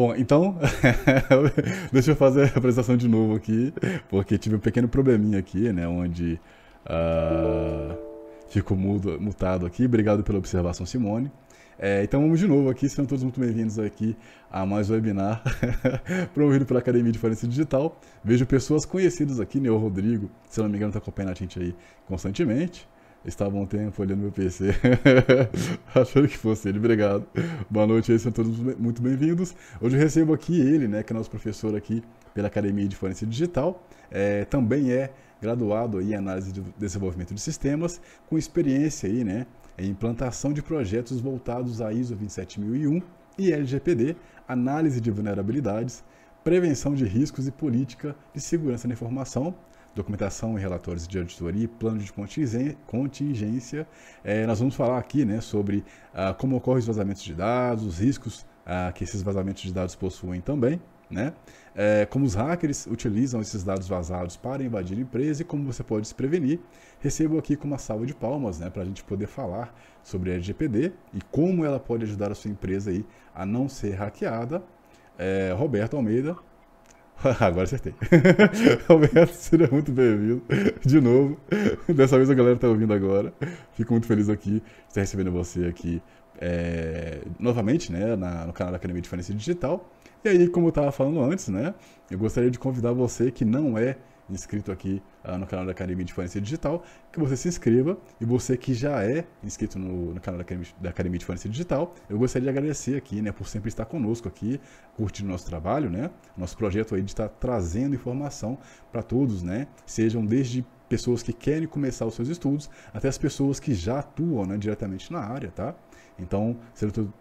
Bom, então, deixa eu fazer a apresentação de novo aqui, porque tive um pequeno probleminha aqui, né, onde uh, fico mudo, mutado aqui. Obrigado pela observação, Simone. É, então vamos de novo aqui, sejam todos muito bem-vindos aqui a mais um webinar promovido pela Academia de Forense Digital. Vejo pessoas conhecidas aqui, né? O Rodrigo, se não me engano, está acompanhando a gente aí constantemente. Estava um tempo olhando meu PC, achando que fosse ele. Obrigado. Boa noite aí, sejam todos muito bem-vindos. Hoje eu recebo aqui ele, né, que é nosso professor aqui pela Academia de Forense Digital. É, também é graduado em análise de desenvolvimento de sistemas, com experiência aí, né, em implantação de projetos voltados à ISO 27001 e LGPD, análise de vulnerabilidades, prevenção de riscos e política de segurança da informação, documentação e relatórios de auditoria e plano de contingência. É, nós vamos falar aqui né, sobre ah, como ocorrem os vazamentos de dados, os riscos ah, que esses vazamentos de dados possuem também, né? É, como os hackers utilizam esses dados vazados para invadir a empresa e como você pode se prevenir. Recebo aqui com uma salva de palmas né, para a gente poder falar sobre a LGPD e como ela pode ajudar a sua empresa aí a não ser hackeada. É, Roberto Almeida. Agora acertei. Roberto, seja muito bem-vindo de novo. Dessa vez a galera está ouvindo agora. Fico muito feliz aqui de estar recebendo você aqui é, novamente né, na, no canal da Academia de Forense Digital. E aí, como eu estava falando antes, né, eu gostaria de convidar você que não é inscrito aqui uh, no canal da Academia de Forense Digital, que você se inscreva. E você que já é inscrito no, no canal da Academia, da Academia de Forense Digital, eu gostaria de agradecer aqui, né, por sempre estar conosco aqui, curtindo nosso trabalho, né, nosso projeto aí de estar trazendo informação para todos, né, sejam desde pessoas que querem começar os seus estudos até as pessoas que já atuam né, diretamente na área, tá? Então,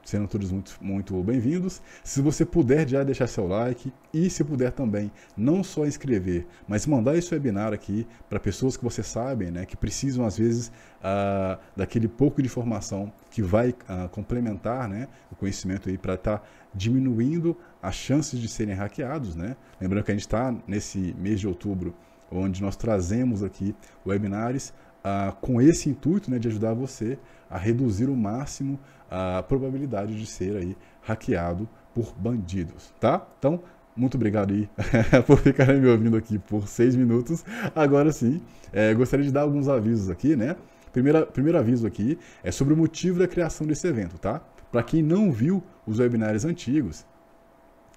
sejam todos muito, muito bem-vindos. Se você puder já deixar seu like e se puder também não só inscrever, mas mandar esse webinar aqui para pessoas que você sabe, né, que precisam às vezes uh, daquele pouco de informação que vai uh, complementar, né, o conhecimento aí para estar tá diminuindo as chances de serem hackeados, né? Lembrando que a gente está nesse mês de outubro, onde nós trazemos aqui webinars uh, com esse intuito, né, de ajudar você a reduzir o máximo a probabilidade de ser aí hackeado por bandidos, tá? Então, muito obrigado aí por ficarem me ouvindo aqui por seis minutos. Agora sim, é, gostaria de dar alguns avisos aqui, né? Primeiro, primeiro aviso aqui é sobre o motivo da criação desse evento, tá? Para quem não viu os webinários antigos,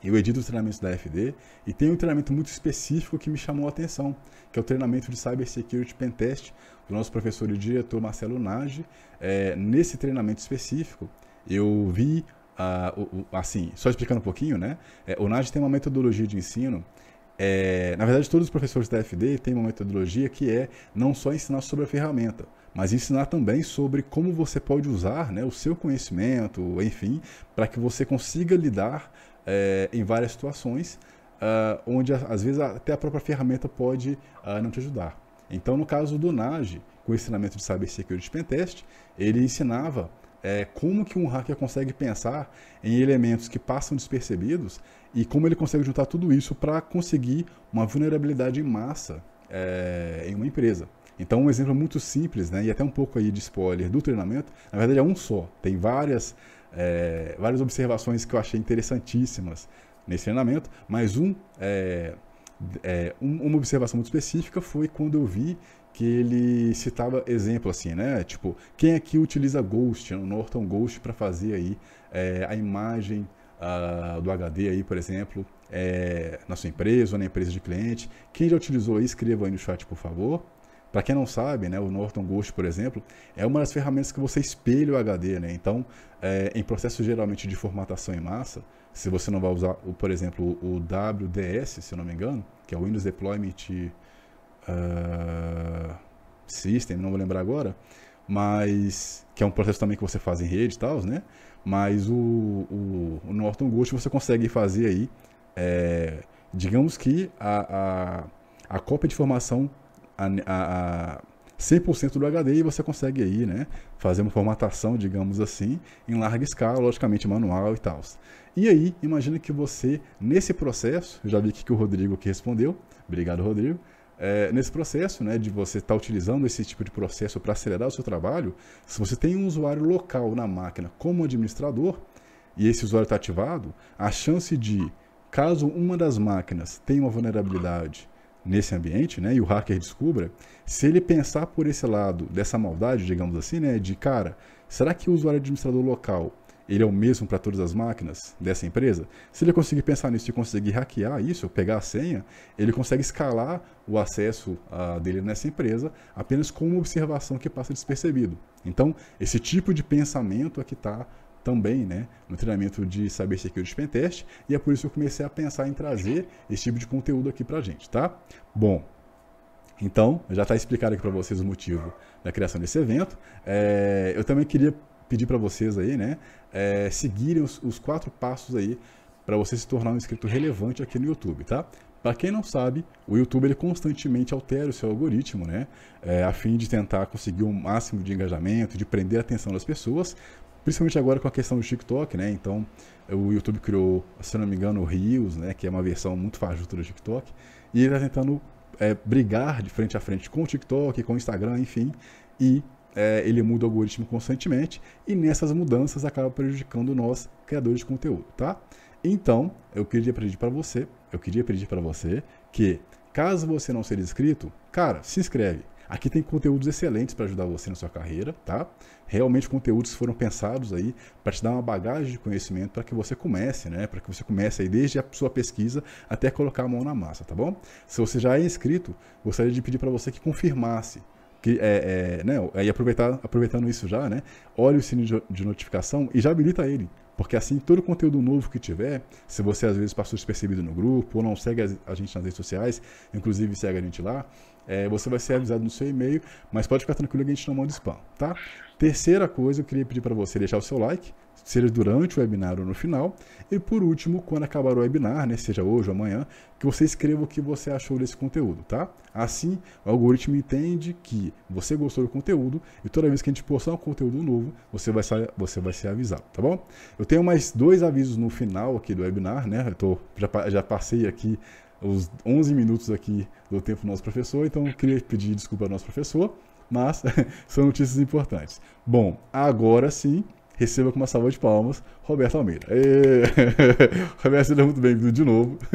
eu edito os treinamentos da FD e tem um treinamento muito específico que me chamou a atenção, que é o treinamento de Cybersecurity Pentest do nosso professor e diretor Marcelo Nage. É, nesse treinamento específico, eu vi, o, o, assim, só explicando um pouquinho, né? É, o Nage tem uma metodologia de ensino é, na verdade, todos os professores da FD têm uma metodologia que é não só ensinar sobre a ferramenta, mas ensinar também sobre como você pode usar né, o seu conhecimento, enfim, para que você consiga lidar é, em várias situações, uh, onde às vezes até a própria ferramenta pode uh, não te ajudar. Então, no caso do NAGE, com o ensinamento de Cybersecurity Pentest, ele ensinava é, como que um hacker consegue pensar em elementos que passam despercebidos e como ele consegue juntar tudo isso para conseguir uma vulnerabilidade em massa é, em uma empresa. Então, um exemplo muito simples, né, e até um pouco aí de spoiler do treinamento, na verdade é um só. Tem várias é, várias observações que eu achei interessantíssimas nesse treinamento, mas um, é, um, uma observação muito específica foi quando eu vi que ele citava exemplo assim, né? Tipo, quem aqui utiliza Ghost, o Norton Ghost, para fazer aí é, a imagem uh, do HD aí, por exemplo, é, na sua empresa ou na empresa de cliente. Quem já utilizou aí, escreva aí no chat, por favor. Para quem não sabe, né, o Norton Ghost, por exemplo, é uma das ferramentas que você espelha o HD. Né? Então, é, em processos geralmente de formatação em massa, se você não vai usar, o, por exemplo, o WDS, se eu não me engano, que é o Windows Deployment uh, System, não vou lembrar agora, mas que é um processo também que você faz em rede e tal, né? Mas o, o, o, Norton Ghost você consegue fazer aí, é, digamos que a, a, a cópia de informação a, a, 100% do HD e você consegue aí, né, fazer uma formatação, digamos assim, em larga escala, logicamente manual e tal. E aí, imagina que você, nesse processo, já vi que o Rodrigo aqui respondeu, obrigado Rodrigo, é, nesse processo, né, de você estar tá utilizando esse tipo de processo para acelerar o seu trabalho, se você tem um usuário local na máquina como administrador e esse usuário está ativado, a chance de, caso uma das máquinas tenha uma vulnerabilidade nesse ambiente, né, e o hacker descubra, se ele pensar por esse lado dessa maldade, digamos assim, né, de cara, será que o usuário administrador local ele é o mesmo para todas as máquinas dessa empresa? Se ele conseguir pensar nisso e conseguir hackear isso, pegar a senha, ele consegue escalar o acesso uh, dele nessa empresa apenas com uma observação que passa despercebido. Então, esse tipo de pensamento é que está também né, no treinamento de Cyber Security Pentest, e é por isso que eu comecei a pensar em trazer esse tipo de conteúdo aqui para gente, tá? Bom, então, já está explicado aqui para vocês o motivo da criação desse evento. É, eu também queria pedir para vocês aí, né, é, seguirem os, os quatro passos aí para você se tornar um inscrito relevante aqui no YouTube, tá? Para quem não sabe, o YouTube ele constantemente altera o seu algoritmo, né? É, a fim de tentar conseguir um máximo de engajamento, de prender a atenção das pessoas, principalmente agora com a questão do TikTok, né? Então, o YouTube criou, se não me engano, o Reels, né? Que é uma versão muito fajuta do TikTok, e ele está tentando é, brigar de frente a frente com o TikTok, com o Instagram, enfim, e é, ele muda o algoritmo constantemente e nessas mudanças acaba prejudicando nós, criadores de conteúdo, tá? Então, eu queria pedir para você, eu queria pedir para você que, caso você não seja inscrito, cara, se inscreve. Aqui tem conteúdos excelentes para ajudar você na sua carreira, tá? Realmente conteúdos foram pensados aí para te dar uma bagagem de conhecimento para que você comece, né? Para que você comece aí desde a sua pesquisa até colocar a mão na massa, tá bom? Se você já é inscrito, gostaria de pedir para você que confirmasse que é, é, né, aí aproveitar, aproveitando isso já, né, olhe o sininho de notificação e já habilita ele. Porque assim, todo conteúdo novo que tiver, se você às vezes passou despercebido no grupo ou não segue a gente nas redes sociais, inclusive segue a gente lá, é, você vai ser avisado no seu e-mail, mas pode ficar tranquilo que a gente não manda spam, tá? Terceira coisa, eu queria pedir para você deixar o seu like, seja durante o webinar ou no final. E por último, quando acabar o webinar, né, seja hoje ou amanhã, que você escreva o que você achou desse conteúdo, tá? Assim, o algoritmo entende que você gostou do conteúdo e toda vez que a gente postar um conteúdo novo, você vai, ser, você vai ser avisado, tá bom? Eu tenho mais dois avisos no final aqui do webinar, né? Eu tô, já, já passei aqui os 11 minutos aqui do tempo do nosso professor, então eu queria pedir desculpa ao nosso professor, mas são notícias importantes. Bom, agora sim, receba com uma salva de palmas Roberto Almeida. Roberto, seja muito bem-vindo de novo.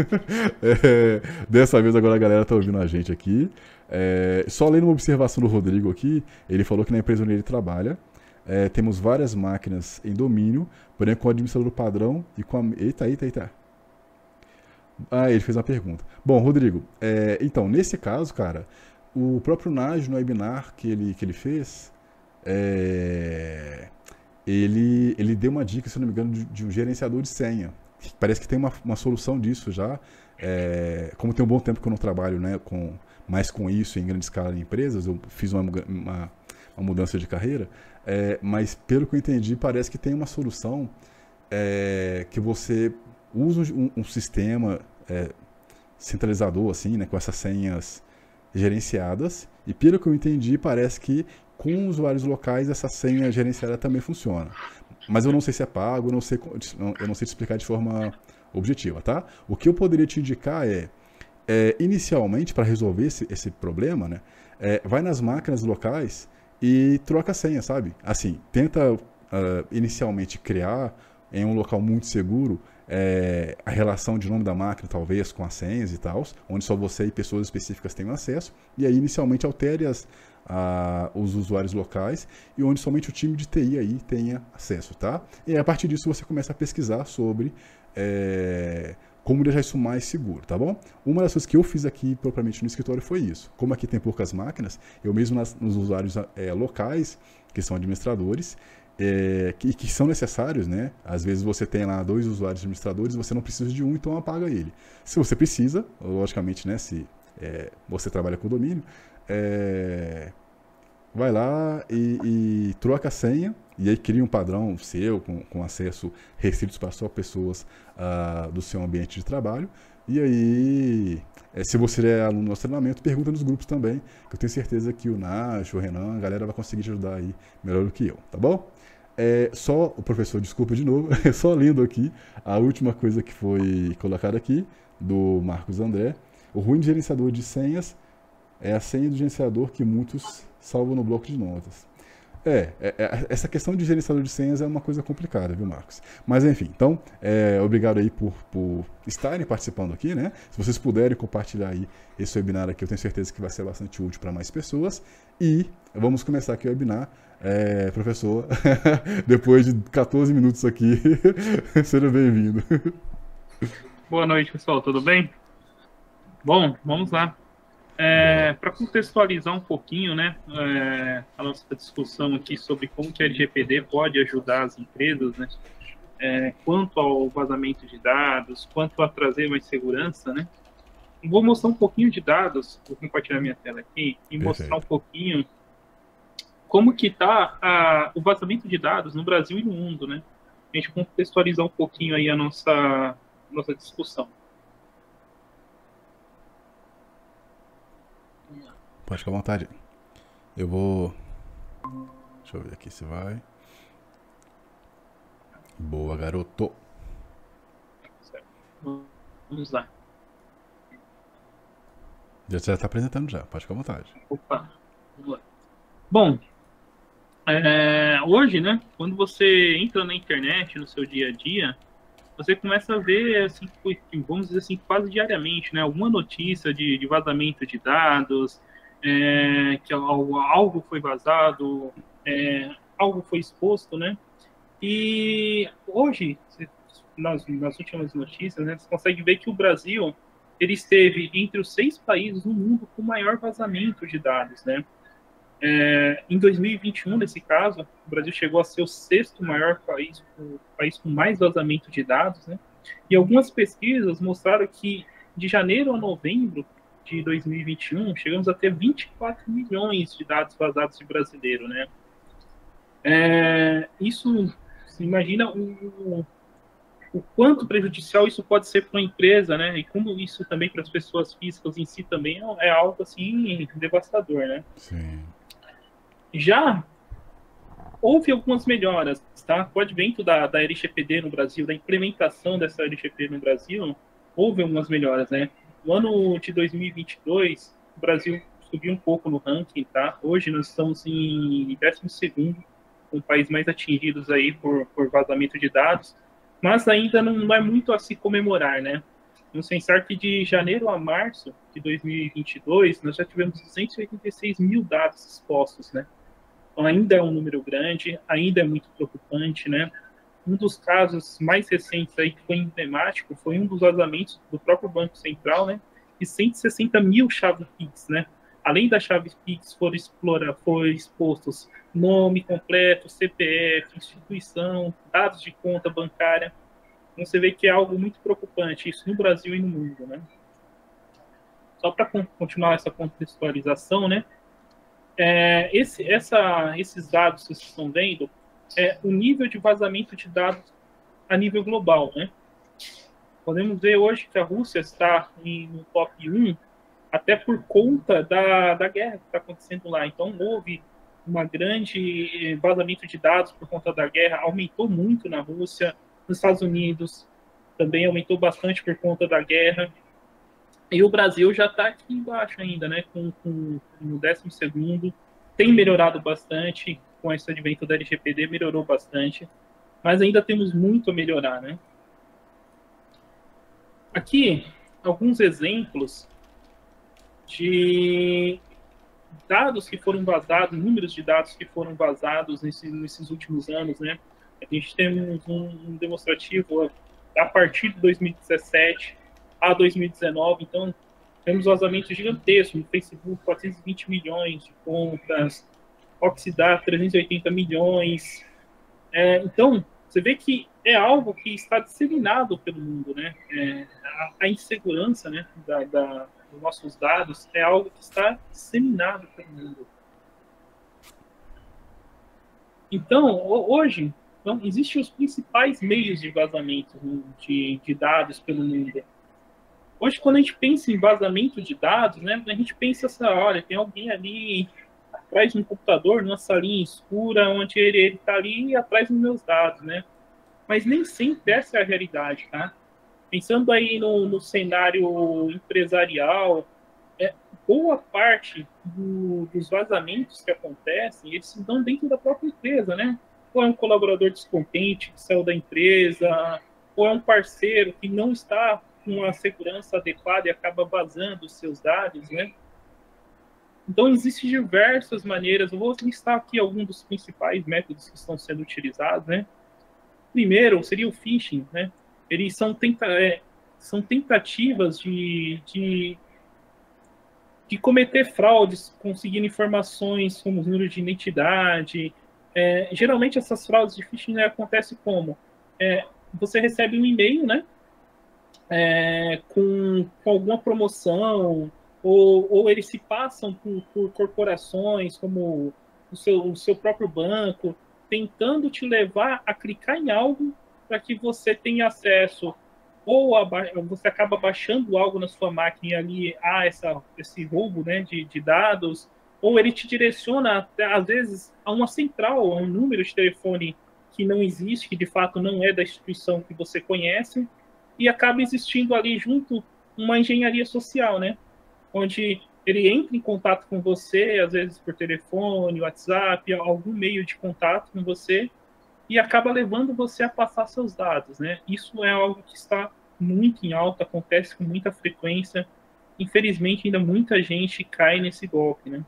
É, dessa vez agora a galera está ouvindo a gente aqui. É, só lendo uma observação do Rodrigo aqui, ele falou que na empresa onde ele trabalha, é, temos várias máquinas em domínio, porém com o administrador padrão e com a... Eita, eita, eita. Ah, ele fez uma pergunta. Bom, Rodrigo, é, então, nesse caso, cara, o próprio Naj no webinar que ele, que ele fez, é, ele, ele deu uma dica, se não me engano, de, de um gerenciador de senha. Parece que tem uma, uma solução disso já. É, como tem um bom tempo que eu não trabalho né, com, mais com isso em grande escala em empresas, eu fiz uma, uma, uma mudança de carreira, é, mas pelo que eu entendi, parece que tem uma solução é, que você usa um, um sistema é, centralizador, assim, né, com essas senhas gerenciadas, e pelo que eu entendi, parece que com usuários locais, essa senha gerenciada também funciona. Mas eu não sei se é pago, eu não sei, eu não sei te explicar de forma objetiva, tá? O que eu poderia te indicar é, é inicialmente, para resolver esse, esse problema, né, é, vai nas máquinas locais e troca a senha, sabe? Assim, tenta uh, inicialmente criar em um local muito seguro é, a relação de nome da máquina, talvez, com as senhas e tal, onde só você e pessoas específicas tenham acesso, e aí inicialmente altere as, a, os usuários locais e onde somente o time de TI aí tenha acesso, tá? E a partir disso você começa a pesquisar sobre é, como deixar isso mais seguro, tá bom? Uma das coisas que eu fiz aqui propriamente no escritório foi isso. Como aqui tem poucas máquinas, eu mesmo nas, nos usuários é, locais, que são administradores, é, que, que, são necessários, né? Às vezes você tem lá dois usuários administradores, você não precisa de um, então apaga ele. Se você precisa, logicamente, né? Se é, você trabalha com domínio, é, vai lá e, e, troca a senha e aí cria um padrão seu com, com acesso restrito para só pessoas uh, do seu ambiente de trabalho. E aí, é, se você é aluno do nosso treinamento, pergunta nos grupos também, que eu tenho certeza que o Nacho, o Renan, a galera vai conseguir te ajudar aí melhor do que eu, tá bom? É, só, o professor, desculpa de novo, só lendo aqui a última coisa que foi colocada aqui, do Marcos André. O ruim gerenciador de senhas é a senha do gerenciador que muitos salvam no bloco de notas. É, é, é, essa questão de gerenciador de senhas é uma coisa complicada, viu, Marcos? Mas enfim, então, é, obrigado aí por, por estarem participando aqui, né? Se vocês puderem compartilhar aí esse webinar aqui, eu tenho certeza que vai ser bastante útil para mais pessoas. E vamos começar aqui o webinar. É, professor, depois de 14 minutos aqui, seja bem-vindo. Boa noite, pessoal, tudo bem? Bom, vamos lá. É, Para contextualizar um pouquinho, né, é, a nossa discussão aqui sobre como que a LGPD pode ajudar as empresas, né, é, quanto ao vazamento de dados, quanto a trazer mais segurança, né, vou mostrar um pouquinho de dados, vou compartilhar minha tela aqui e mostrar um pouquinho como que está o vazamento de dados no Brasil e no mundo, né, a gente contextualizar um pouquinho aí a nossa nossa discussão. Pode ficar à vontade. Eu vou. Deixa eu ver aqui se vai. Boa, garoto. Vamos lá. Já está apresentando já, pode ficar à vontade. Opa, vamos lá. Bom, é, hoje, né, quando você entra na internet no seu dia a dia, você começa a ver, assim, vamos dizer assim, quase diariamente, né, alguma notícia de, de vazamento de dados, é, que algo foi vazado, é, algo foi exposto, né? E hoje, nas, nas últimas notícias, né, você consegue ver que o Brasil ele esteve entre os seis países no mundo com maior vazamento de dados, né? É, em 2021, nesse caso, o Brasil chegou a ser o sexto maior país, o país com mais vazamento de dados, né? E algumas pesquisas mostraram que de janeiro a novembro de 2021, chegamos a ter 24 milhões de dados vazados de brasileiro, né? É, isso, imagina o, o quanto prejudicial isso pode ser para uma empresa, né? E como isso também para as pessoas físicas em si também é, é algo assim devastador, né? Sim. Já houve algumas melhoras, tá? Com o advento da, da LGPD no Brasil, da implementação dessa LGPD no Brasil, houve algumas melhoras, né? No ano de 2022, o Brasil subiu um pouco no ranking, tá? Hoje nós estamos em 12 um país mais atingidos aí por, por vazamento de dados, mas ainda não, não é muito a se comemorar, né? Vamos pensar que de janeiro a março de 2022, nós já tivemos 286 mil dados expostos, né? Então ainda é um número grande, ainda é muito preocupante, né? Um dos casos mais recentes aí que foi emblemático foi um dos vazamentos do próprio Banco Central, né? De 160 mil chaves PIX, né? Além das chaves PIX, foram, explora, foram expostos nome completo, CPF, instituição, dados de conta bancária. Então, você vê que é algo muito preocupante, isso no Brasil e no mundo, né? Só para continuar essa contextualização, né? É, esse, essa, esses dados que vocês estão vendo é o nível de vazamento de dados a nível global, né? Podemos ver hoje que a Rússia está em, no top 1 até por conta da, da guerra que está acontecendo lá. Então, houve uma grande vazamento de dados por conta da guerra, aumentou muito na Rússia, nos Estados Unidos também aumentou bastante por conta da guerra. E o Brasil já está aqui embaixo ainda, né? Com, com décimo segundo, tem melhorado bastante com esse advento da LGPD melhorou bastante, mas ainda temos muito a melhorar, né? Aqui, alguns exemplos de dados que foram vazados, números de dados que foram vazados nesses, últimos anos, né? A gente tem um, um demonstrativo a partir de 2017 a 2019, então temos vazamentos gigantescos no Facebook, 420 milhões de contas, oxidar 380 milhões. É, então, você vê que é algo que está disseminado pelo mundo, né? É, a, a, insegurança né, da, da, dos nossos dados é algo que está disseminado pelo mundo. Então, hoje, então, existem os principais meios de vazamento né, de, de dados pelo mundo. Hoje, quando a gente pensa em vazamento de dados, né, a gente pensa assim, olha, tem alguém ali atrás de um computador, numa salinha escura, onde ele está ali atrás dos meus dados, né? Mas nem sempre essa é a realidade, tá? Pensando aí no, no cenário empresarial, é, boa parte do, dos vazamentos que acontecem, eles se dão dentro da própria empresa, né? Ou é um colaborador descontente que saiu da empresa, ou é um parceiro que não está com a segurança adequada e acaba vazando os seus dados, né? Então, existem diversas maneiras. Eu vou listar aqui alguns dos principais métodos que estão sendo utilizados, né? Primeiro, seria o phishing, né? Eles são, tenta é, são tentativas de, de, de, cometer fraudes, conseguindo informações como número de identidade. É, geralmente, essas fraudes de phishing né, acontecem como? É, você recebe um e-mail, né? É, com, com alguma promoção, ou, ou eles se passam por, por corporações como o seu, o seu próprio banco, tentando te levar a clicar em algo para que você tenha acesso ou você acaba baixando algo na sua máquina e ali há essa, esse roubo né, de, de dados, ou ele te direciona, até, às vezes, a uma central, a um número de telefone que não existe, que de fato não é da instituição que você conhece, e acaba existindo ali junto uma engenharia social, né? Onde ele entra em contato com você, às vezes por telefone, WhatsApp, algum meio de contato com você, e acaba levando você a passar seus dados, né? Isso é algo que está muito em alta, acontece com muita frequência. Infelizmente, ainda muita gente cai nesse golpe, né?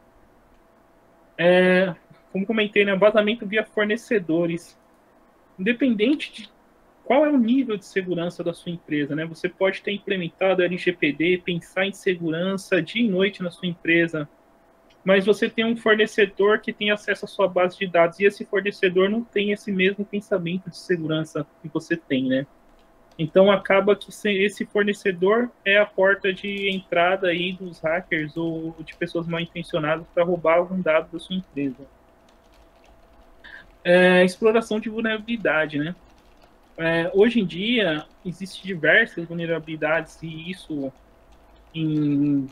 É, como comentei, né, vazamento via fornecedores independente de qual é o nível de segurança da sua empresa, né? Você pode ter implementado a LGPD, pensar em segurança dia e noite na sua empresa, mas você tem um fornecedor que tem acesso à sua base de dados e esse fornecedor não tem esse mesmo pensamento de segurança que você tem, né? Então acaba que esse fornecedor é a porta de entrada aí dos hackers ou de pessoas mal intencionadas para roubar algum dado da sua empresa é, exploração de vulnerabilidade, né? É, hoje em dia, existem diversas vulnerabilidades e isso em,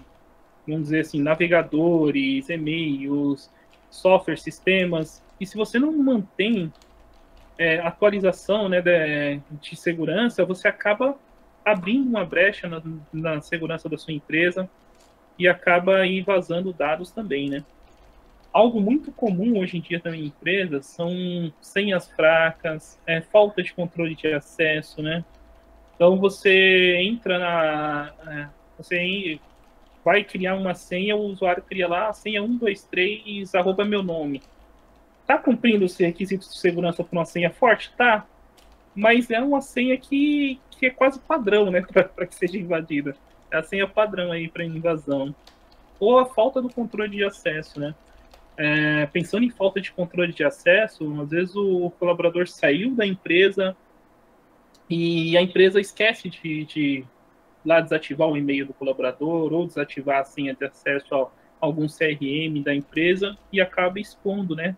vamos dizer assim, navegadores, e-mails, software, sistemas. E se você não mantém é, atualização né, de, de, segurança, você acaba abrindo uma brecha na, na segurança da sua empresa e acaba aí vazando dados também, né? Algo muito comum hoje em dia também em empresas são senhas fracas, é, falta de controle de acesso, né? Então você entra na. É, você vai criar uma senha, o usuário cria lá a senha 123 arroba meu nome. Tá cumprindo os requisitos de segurança para uma senha forte? Tá. Mas é uma senha que, que é quase padrão, né? Para que seja invadida. É a senha padrão aí para invasão. Ou a falta do controle de acesso, né? É, pensando em falta de controle de acesso, às vezes o colaborador saiu da empresa e a empresa esquece de, de lá desativar o e-mail do colaborador ou desativar a senha de acesso a algum CRM da empresa e acaba expondo, né,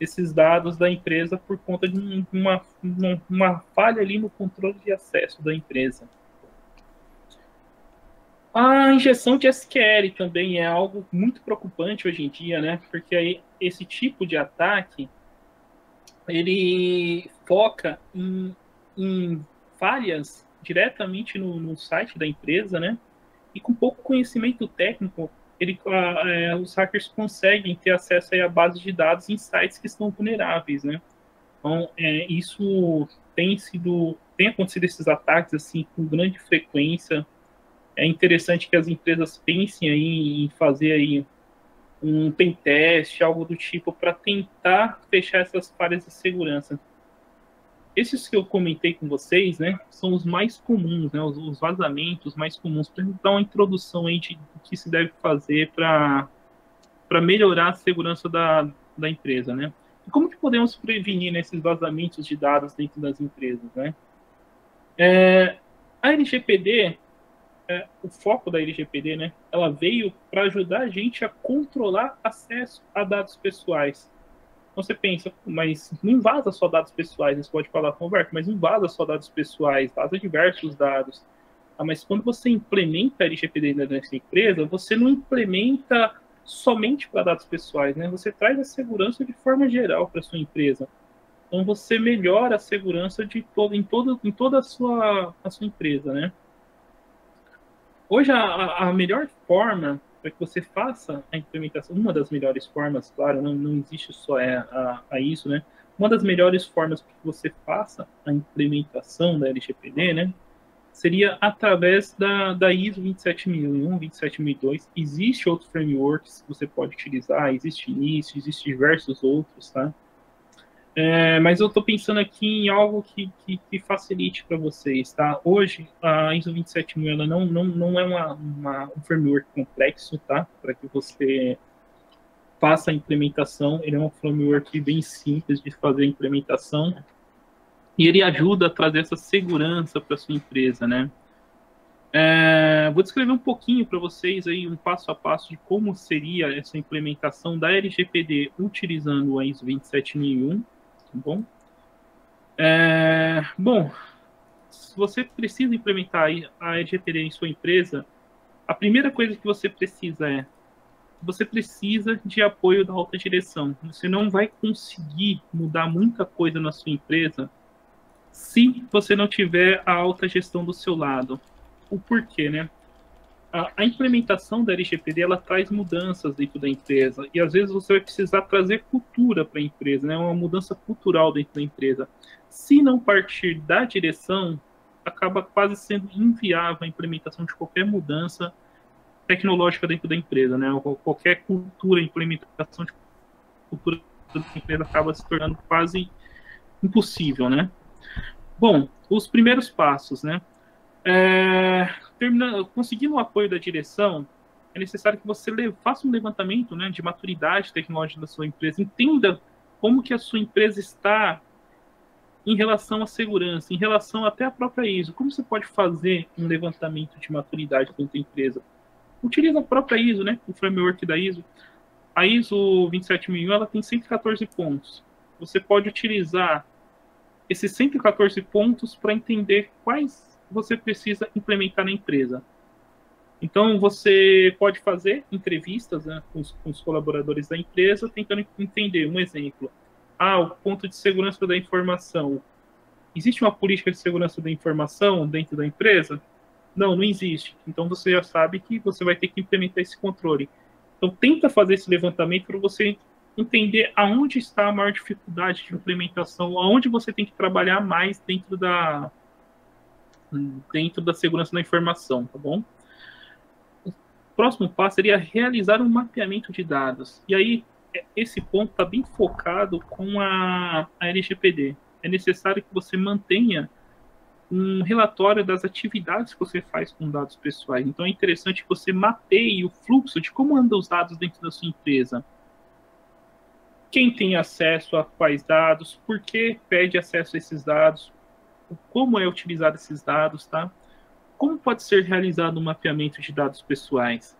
esses dados da empresa por conta de uma, uma falha ali no controle de acesso da empresa. A injeção de SQL também é algo muito preocupante hoje em dia, né? Porque aí esse tipo de ataque ele foca em, em falhas diretamente no, no, site da empresa, né? E com pouco conhecimento técnico, ele, é, os hackers conseguem ter acesso à base de dados em sites que estão vulneráveis, né? Então, é, isso tem sido, tem acontecido esses ataques assim com grande frequência é interessante que as empresas pensem aí em fazer aí um pentest, algo do tipo, para tentar fechar essas falhas de segurança. Esses que eu comentei com vocês, né, são os mais comuns, né, os, os vazamentos mais comuns, para dar uma introdução aí de que se deve fazer para melhorar a segurança da, da empresa, né. E como que podemos prevenir né, esses vazamentos de dados dentro das empresas, né? É, a LGPD é, o foco da LGPD, né? Ela veio para ajudar a gente a controlar acesso a dados pessoais. Então você pensa, mas não vaza só dados pessoais, você pode falar com o Roberto, mas não vaza só dados pessoais, vaza diversos dados. Ah, mas quando você implementa a LGPD nessa empresa, você não implementa somente para dados pessoais, né? Você traz a segurança de forma geral para sua empresa. Então você melhora a segurança de todo, em, todo, em toda a sua, a sua empresa, né? Hoje, a, a melhor forma para que você faça a implementação, uma das melhores formas, claro, não, não existe só a, a, a isso, né? Uma das melhores formas para que você faça a implementação da LGPD, né? Seria através da, da ISO 27001, 27002. Existe outros frameworks que você pode utilizar, existe início, existe diversos outros, tá? É, mas eu estou pensando aqui em algo que, que, que facilite para vocês, tá? Hoje, a ISO 27000 ela não, não, não é uma, uma, um framework complexo, tá? Para que você faça a implementação. Ele é um framework bem simples de fazer a implementação. E ele ajuda a trazer essa segurança para sua empresa, né? É, vou descrever um pouquinho para vocês aí um passo a passo de como seria essa implementação da LGPD utilizando a ISO 27001 Tá bom? É, bom, se você precisa implementar a LGPD em sua empresa, a primeira coisa que você precisa é você precisa de apoio da alta direção. Você não vai conseguir mudar muita coisa na sua empresa se você não tiver a alta gestão do seu lado. O porquê, né? A, a, implementação da LGPD ela traz mudanças dentro da empresa e às vezes você vai precisar trazer cultura para a empresa, né? Uma mudança cultural dentro da empresa. Se não partir da direção, acaba quase sendo inviável a implementação de qualquer mudança tecnológica dentro da empresa, né? Qualquer cultura, implementação de cultura da empresa acaba se tornando quase impossível, né? Bom, os primeiros passos, né? É, conseguindo o apoio da direção, é necessário que você faça um levantamento né, de maturidade tecnológica da sua empresa, entenda como que a sua empresa está em relação à segurança, em relação até à própria ISO. Como você pode fazer um levantamento de maturidade da empresa? Utiliza a própria ISO, né, o framework da ISO. A ISO 27001 ela tem 114 pontos. Você pode utilizar esses 114 pontos para entender quais você precisa implementar na empresa. Então, você pode fazer entrevistas né, com, os, com, os, colaboradores da empresa, tentando entender. Um exemplo: ah, o ponto de segurança da informação. Existe uma política de segurança da informação dentro da empresa? Não, não existe. Então, você já sabe que você vai ter que implementar esse controle. Então, tenta fazer esse levantamento para você entender aonde está a maior dificuldade de implementação, aonde você tem que trabalhar mais dentro da, dentro da segurança da informação, tá bom? O próximo passo seria realizar um mapeamento de dados. E aí, é, esse ponto está bem focado com a, a LGPD. É necessário que você mantenha um relatório das atividades que você faz com dados pessoais. Então é interessante que você mapeie o fluxo de como andam os dados dentro da sua empresa. Quem tem acesso a quais dados, por que pede acesso a esses dados, como é utilizado esses dados, tá? Como pode ser realizado um mapeamento de dados pessoais?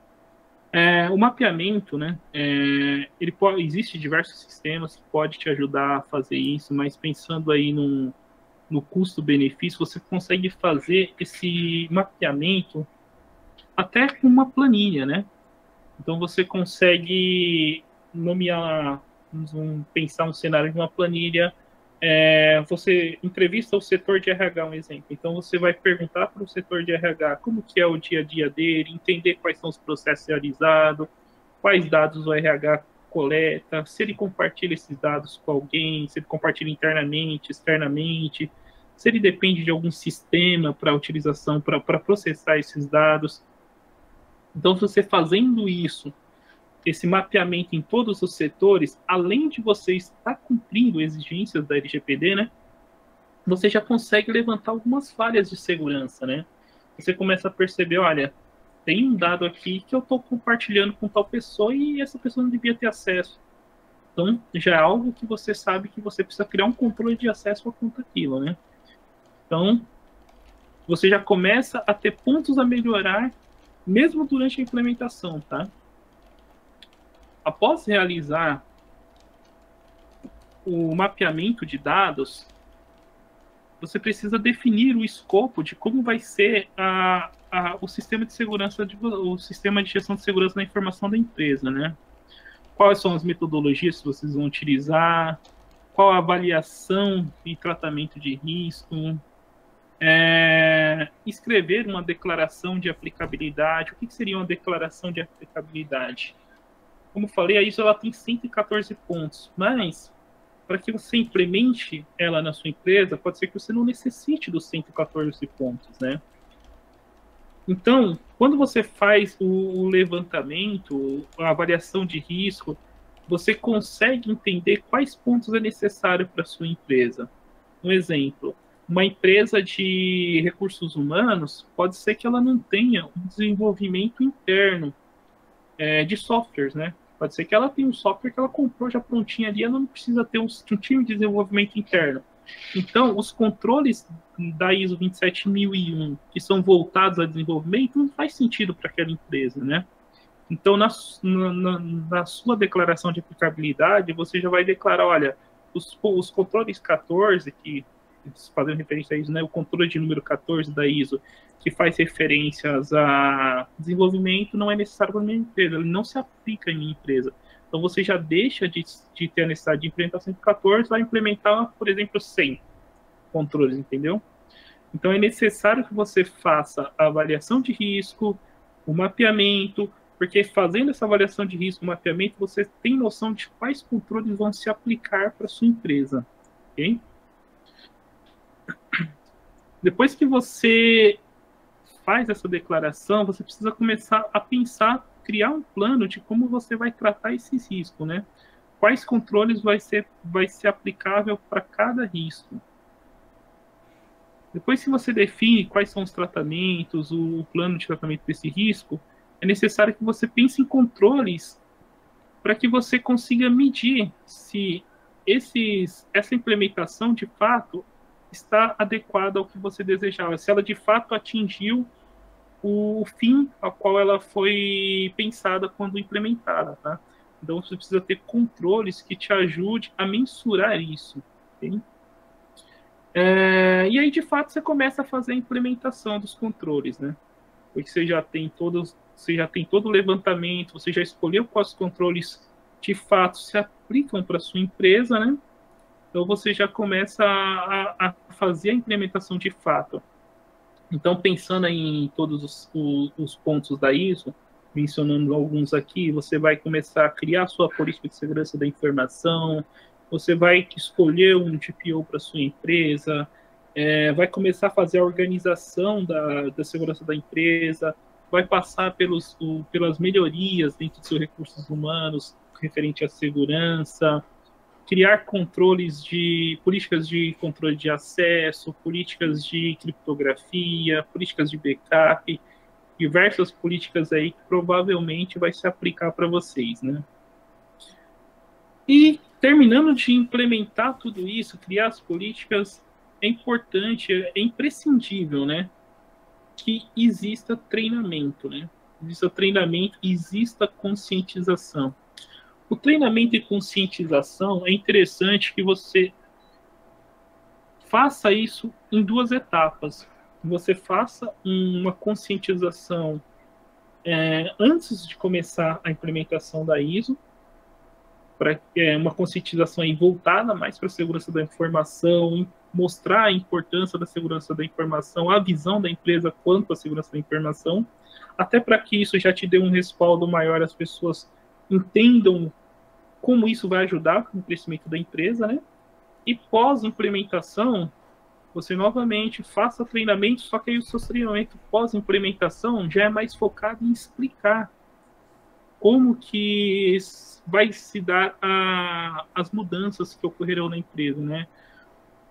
É, o mapeamento, né? É, ele pode, existe diversos sistemas que podem te ajudar a fazer isso, mas pensando aí no, no custo-benefício, você consegue fazer esse mapeamento até com uma planilha, né? Então você consegue nomear, vamos pensar um cenário de uma planilha é, você entrevista o setor de RH, um exemplo. Então você vai perguntar para o setor de RH como que é o dia a dia dele, entender quais são os processos realizados, quais dados o RH coleta, se ele compartilha esses dados com alguém, se ele compartilha internamente, externamente, se ele depende de algum sistema para utilização, para processar esses dados. Então, você fazendo isso esse mapeamento em todos os setores, além de você estar cumprindo exigências da LGPD, né? Você já consegue levantar algumas falhas de segurança, né? Você começa a perceber, olha, tem um dado aqui que eu estou compartilhando com tal pessoa e essa pessoa não devia ter acesso. Então, já é algo que você sabe que você precisa criar um controle de acesso à conta aquilo, né? Então, você já começa a ter pontos a melhorar, mesmo durante a implementação, tá? Após realizar o mapeamento de dados, você precisa definir o escopo de como vai ser a, a, o sistema de segurança, de, o sistema de gestão de segurança da informação da empresa, né? Quais são as metodologias que vocês vão utilizar? Qual a avaliação e tratamento de risco? É, escrever uma declaração de aplicabilidade. O que, que seria uma declaração de aplicabilidade? Como falei, a ISO ela tem 114 pontos, mas para que você implemente ela na sua empresa, pode ser que você não necessite dos 114 pontos, né? Então, quando você faz o levantamento, a avaliação de risco, você consegue entender quais pontos é necessário para sua empresa. Um exemplo, uma empresa de recursos humanos pode ser que ela não tenha um desenvolvimento interno é, de softwares, né? Pode ser que ela tenha um software que ela comprou já prontinho ali, ela não precisa ter um, um time de desenvolvimento interno. Então, os controles da ISO 27001 que são voltados a desenvolvimento não faz sentido para aquela empresa, né? Então, na, na, na, sua declaração de aplicabilidade, você já vai declarar, olha, os, os controles 14, que fazendo referência a isso, né, o controle de número 14 da ISO, que faz referências a desenvolvimento, não é necessário para minha empresa, ele não se aplica em minha empresa. Então você já deixa de, de ter a necessidade de implementar 114 vai implementar, por exemplo, 100 controles, entendeu? Então é necessário que você faça a avaliação de risco, o mapeamento, porque fazendo essa avaliação de risco, mapeamento, você tem noção de quais controles vão se aplicar para sua empresa, ok? Depois que você faz essa declaração, você precisa começar a pensar, criar um plano de como você vai tratar esses riscos, né? Quais controles vai ser, vai ser aplicável para cada risco. Depois que você define quais são os tratamentos, o plano de tratamento desse risco, é necessário que você pense em controles para que você consiga medir se esses, essa implementação de fato está adequada ao que você desejava, se ela de fato atingiu o fim ao qual ela foi pensada quando implementada, tá? Então você precisa ter controles que te ajude a mensurar isso. Okay? É, e aí de fato você começa a fazer a implementação dos controles, né? Porque você já tem todos, você já tem todo o levantamento, você já escolheu quais controles de fato se aplicam para sua empresa, né? Então você já começa a, a fazer a implementação de fato. Então, pensando em todos os, os, os, pontos da ISO, mencionando alguns aqui, você vai começar a criar sua política de segurança da informação, você vai escolher um GPO para sua empresa, é, vai começar a fazer a organização da, da segurança da empresa, vai passar pelos, o, pelas melhorias dentro de seus recursos humanos referente à segurança, criar controles de políticas de controle de acesso, políticas de criptografia, políticas de backup, diversas políticas aí que provavelmente vai se aplicar para vocês, né? E terminando de implementar tudo isso, criar as políticas, é importante, é imprescindível, né? Que exista treinamento, né? Exista treinamento, exista conscientização. O treinamento e conscientização é interessante que você faça isso em duas etapas. Você faça uma conscientização é, antes de começar a implementação da ISO, para é, uma conscientização voltada mais para a segurança da informação, mostrar a importância da segurança da informação, a visão da empresa quanto à segurança da informação, até para que isso já te dê um respaldo maior, as pessoas entendam como isso vai ajudar no crescimento da empresa, né? E pós-implementação, você novamente faça treinamento, só que aí o seu treinamento pós-implementação já é mais focado em explicar como que vai se dar a, as mudanças que ocorrerão na empresa, né?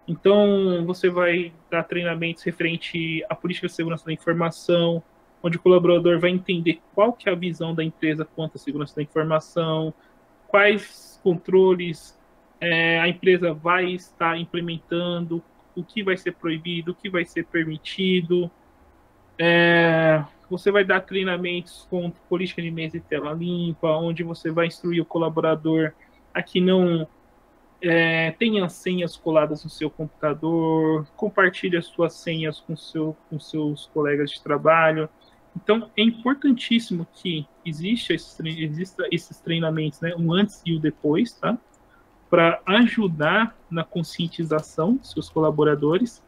Então, você vai dar treinamentos referente à política de segurança da informação, onde o colaborador vai entender qual que é a visão da empresa quanto à segurança da informação, quais controles é, a empresa vai estar implementando, o que vai ser proibido, o que vai ser permitido. É, você vai dar treinamentos com política de mesa e tela limpa, onde você vai instruir o colaborador a que não é, tenha senhas coladas no seu computador, compartilhe as suas senhas com, seu, com seus colegas de trabalho. Então, é importantíssimo que exista esses, exista esses treinamentos, né, um antes e o depois, tá? Para ajudar na conscientização dos seus colaboradores.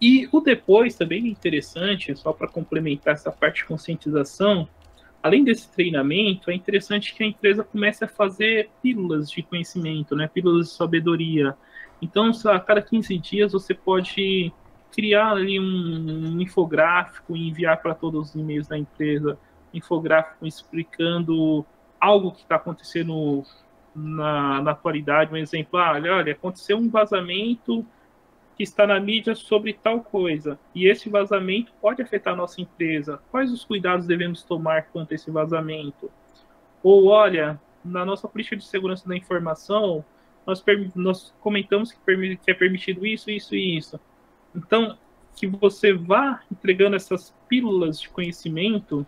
E o depois também é interessante, só para complementar essa parte de conscientização, além desse treinamento, é interessante que a empresa comece a fazer pílulas de conhecimento, né? pílulas de sabedoria. Então, a cada 15 dias você pode criar ali um, um infográfico e enviar para todos os e-mails da empresa, infográfico explicando algo que está acontecendo na, na atualidade, um exemplo, ah, olha, aconteceu um vazamento que está na mídia sobre tal coisa, e esse vazamento pode afetar nossa empresa. Quais os cuidados devemos tomar quanto a esse vazamento? Ou, olha, na nossa política de segurança da informação, nós, nós comentamos que, que é permitido isso, isso e isso. Então, que você vá entregando essas pílulas de conhecimento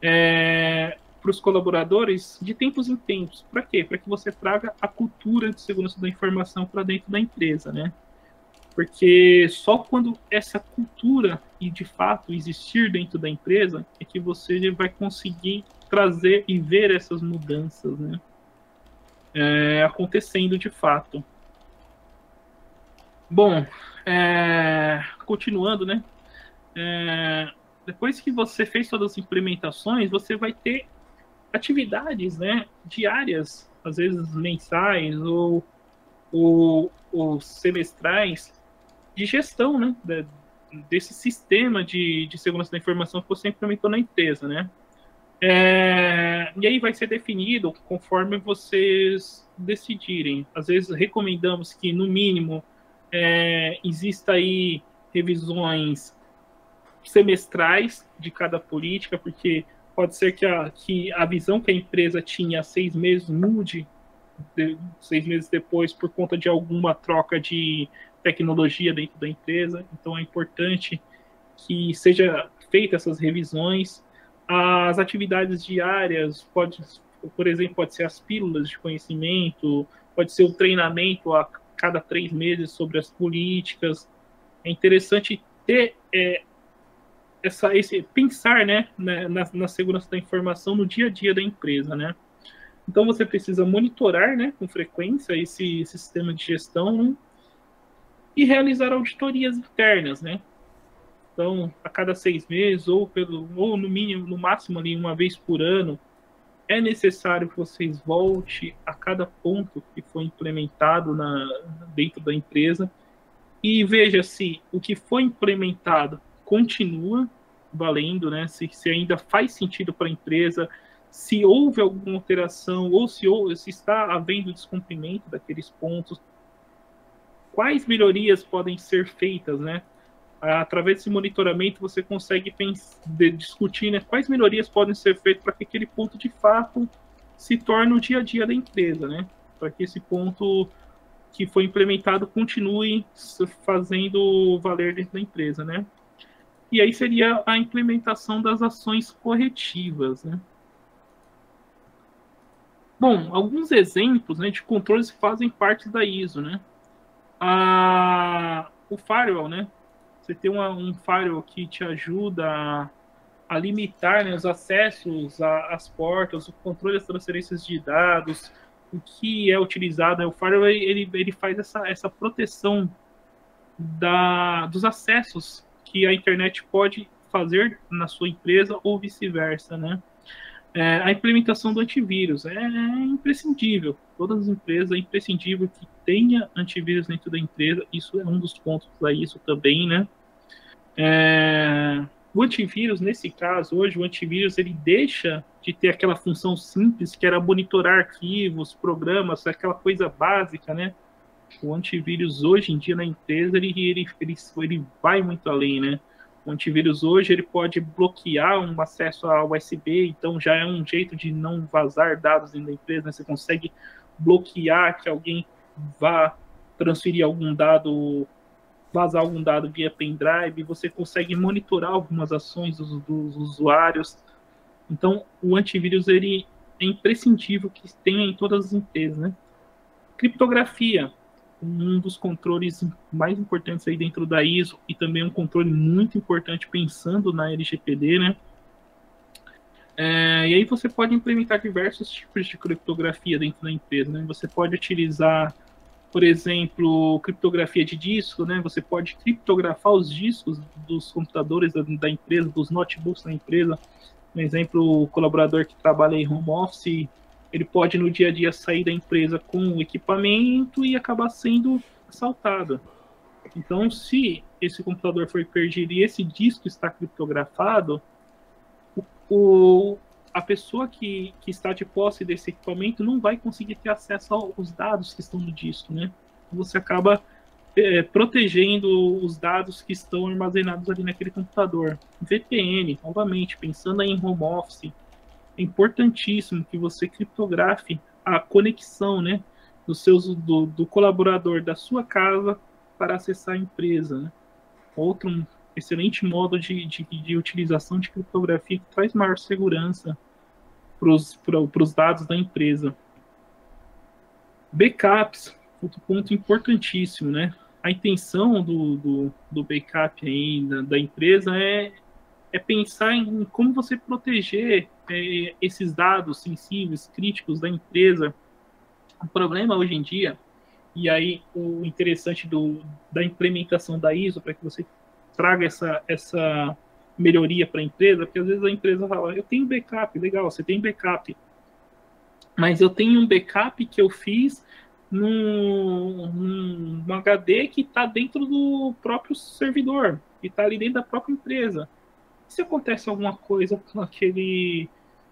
é, para os colaboradores de tempos em tempos. Para quê? Para que você traga a cultura de segurança da informação para dentro da empresa, né? Porque só quando essa cultura e de fato existir dentro da empresa é que você vai conseguir trazer e ver essas mudanças, né? É, acontecendo de fato. Bom, é, continuando, né? É, depois que você fez todas as implementações, você vai ter atividades, né, diárias, às vezes mensais ou, ou, ou semestrais, de gestão, né, de, desse sistema de, de segurança da informação que você implementou na empresa, né. É, e aí vai ser definido conforme vocês decidirem. Às vezes recomendamos que, no mínimo, é, exista aí revisões semestrais de cada política, porque pode ser que a, que a visão que a empresa tinha seis meses mude de, seis meses depois por conta de alguma troca de tecnologia dentro da empresa. Então é importante que seja feita essas revisões. As atividades diárias pode, por exemplo, pode ser as pílulas de conhecimento, pode ser o treinamento a cada três meses sobre as políticas. É interessante ter é, essa, esse pensar né, na, na, segurança da informação no dia a dia da empresa, né? Então você precisa monitorar, né, com frequência esse, esse sistema de gestão né, e realizar auditorias internas, né? Então, a cada seis meses ou pelo ou no mínimo, no máximo ali uma vez por ano, é necessário que vocês volte a cada ponto que foi implementado na, dentro da empresa e veja se o que foi implementado continua valendo, né? Se, se ainda faz sentido para a empresa, se houve alguma alteração ou se, ou, se está havendo descumprimento daqueles pontos, quais melhorias podem ser feitas, né? Através desse monitoramento você consegue pensar, discutir né, quais melhorias podem ser feitas para que aquele ponto de fato se torne o dia a dia da empresa, né? Para que esse ponto que foi implementado continue fazendo valer dentro da empresa, né? E aí seria a implementação das ações corretivas. Né? Bom, alguns exemplos né, de controles que fazem parte da ISO. Né? A, o firewall, né? Você tem uma, um firewall que te ajuda a, a limitar né, os acessos às portas, o controle das transferências de dados, o que é utilizado. Né? O firewall ele, ele faz essa, essa proteção da, dos acessos que a internet pode fazer na sua empresa ou vice-versa, né? É, a implementação do antivírus é, imprescindível. Todas as empresas é imprescindível que tenha antivírus dentro da empresa. Isso é um dos pontos para isso também, né? É, o antivírus, nesse caso, hoje, o antivírus ele deixa de ter aquela função simples que era monitorar arquivos, programas, aquela coisa básica, né? o antivírus hoje em dia na empresa ele, ele, ele, ele vai muito além, né? O antivírus hoje ele pode bloquear um acesso ao USB, então já é um jeito de não vazar dados dentro da empresa, né? Você consegue bloquear que alguém vá transferir algum dado, vazar algum dado via pendrive, você consegue monitorar algumas ações dos, dos usuários. Então, o antivírus ele é imprescindível que tenha em todas as empresas, né? Criptografia um dos controles mais importantes aí dentro da ISO e também um controle muito importante pensando na LGPD, né? É, e aí você pode implementar diversos tipos de criptografia dentro da empresa, né? Você pode utilizar por exemplo, criptografia de disco, né? Você pode criptografar os discos dos computadores da, da empresa, dos notebooks da empresa. Por exemplo, o colaborador que trabalha em home office, ele pode no dia a dia sair da empresa com o equipamento e acabar sendo assaltado. Então, se esse computador foi perdido e esse disco está criptografado, o, a pessoa que, que está de posse desse equipamento não vai conseguir ter acesso aos dados que estão no disco, né? Você acaba é, protegendo os dados que estão armazenados ali naquele computador. VPN, novamente, pensando em home office, é importantíssimo que você criptografe a conexão, né, dos seus, do, do colaborador da sua casa para acessar a empresa. Né? Outro excelente modo de, de, de utilização de criptografia que traz maior segurança para os dados da empresa. Backups, outro ponto importantíssimo, né? A intenção do, do, do backup aí da, da, empresa é, é pensar em como você proteger é, esses dados sensíveis, críticos da empresa. O problema hoje em dia, e aí o interessante do, da implementação da ISO, para que você traga essa, essa melhoria para a empresa, porque às vezes a empresa fala, eu tenho backup, legal, você tem backup, mas eu tenho um backup que eu fiz num, num HD que está dentro do próprio servidor, que está ali dentro da própria empresa. Se acontece alguma coisa com aquele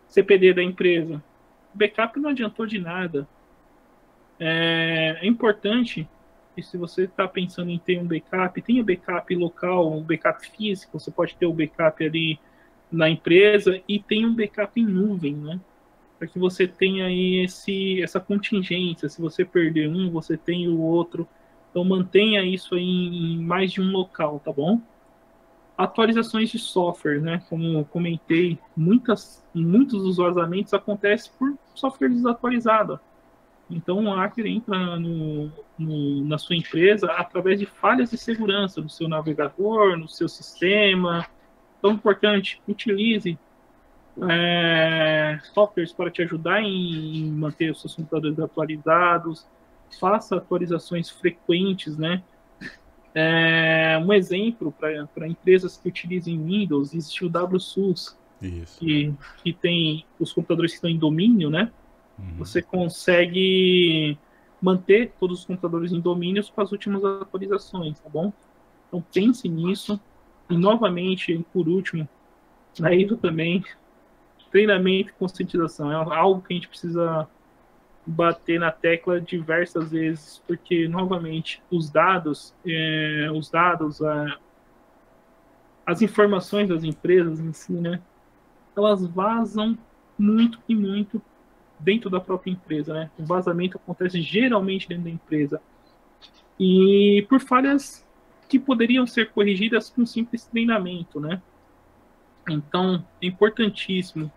CPD da empresa, o backup não adiantou de nada. É, é importante e se você está pensando em ter um backup, tenha backup local, um backup físico, você pode ter o backup ali na empresa e tem um backup em nuvem, né? Para que você tenha aí esse, essa contingência. Se você perder um, você tem o outro. Então mantenha isso aí em mais de um local, tá bom? Atualizações de software, né? Como comentei, muitas, muitos dos vazamentos acontecem por software desatualizado. Então, o hacker entra no, no, na sua empresa através de falhas de segurança no seu navegador, no seu sistema. Então, importante, utilize é, softwares para te ajudar em manter os seus computadores atualizados, faça atualizações frequentes, né? É, um exemplo para empresas que utilizem Windows, existe o WSUS, Isso. Que, que tem os computadores que estão em domínio, né? Uhum. Você consegue manter todos os computadores em domínio com as últimas atualizações, tá bom? Então pense nisso. E novamente, por último, na ISO também, treinamento e conscientização. É algo que a gente precisa bater na tecla diversas vezes, porque novamente os dados, é, os dados, é, as informações das empresas em si, né, elas vazam muito e muito dentro da própria empresa, né? O vazamento acontece geralmente dentro da empresa. E por falhas que poderiam ser corrigidas com simples treinamento, né? Então, é importantíssimo.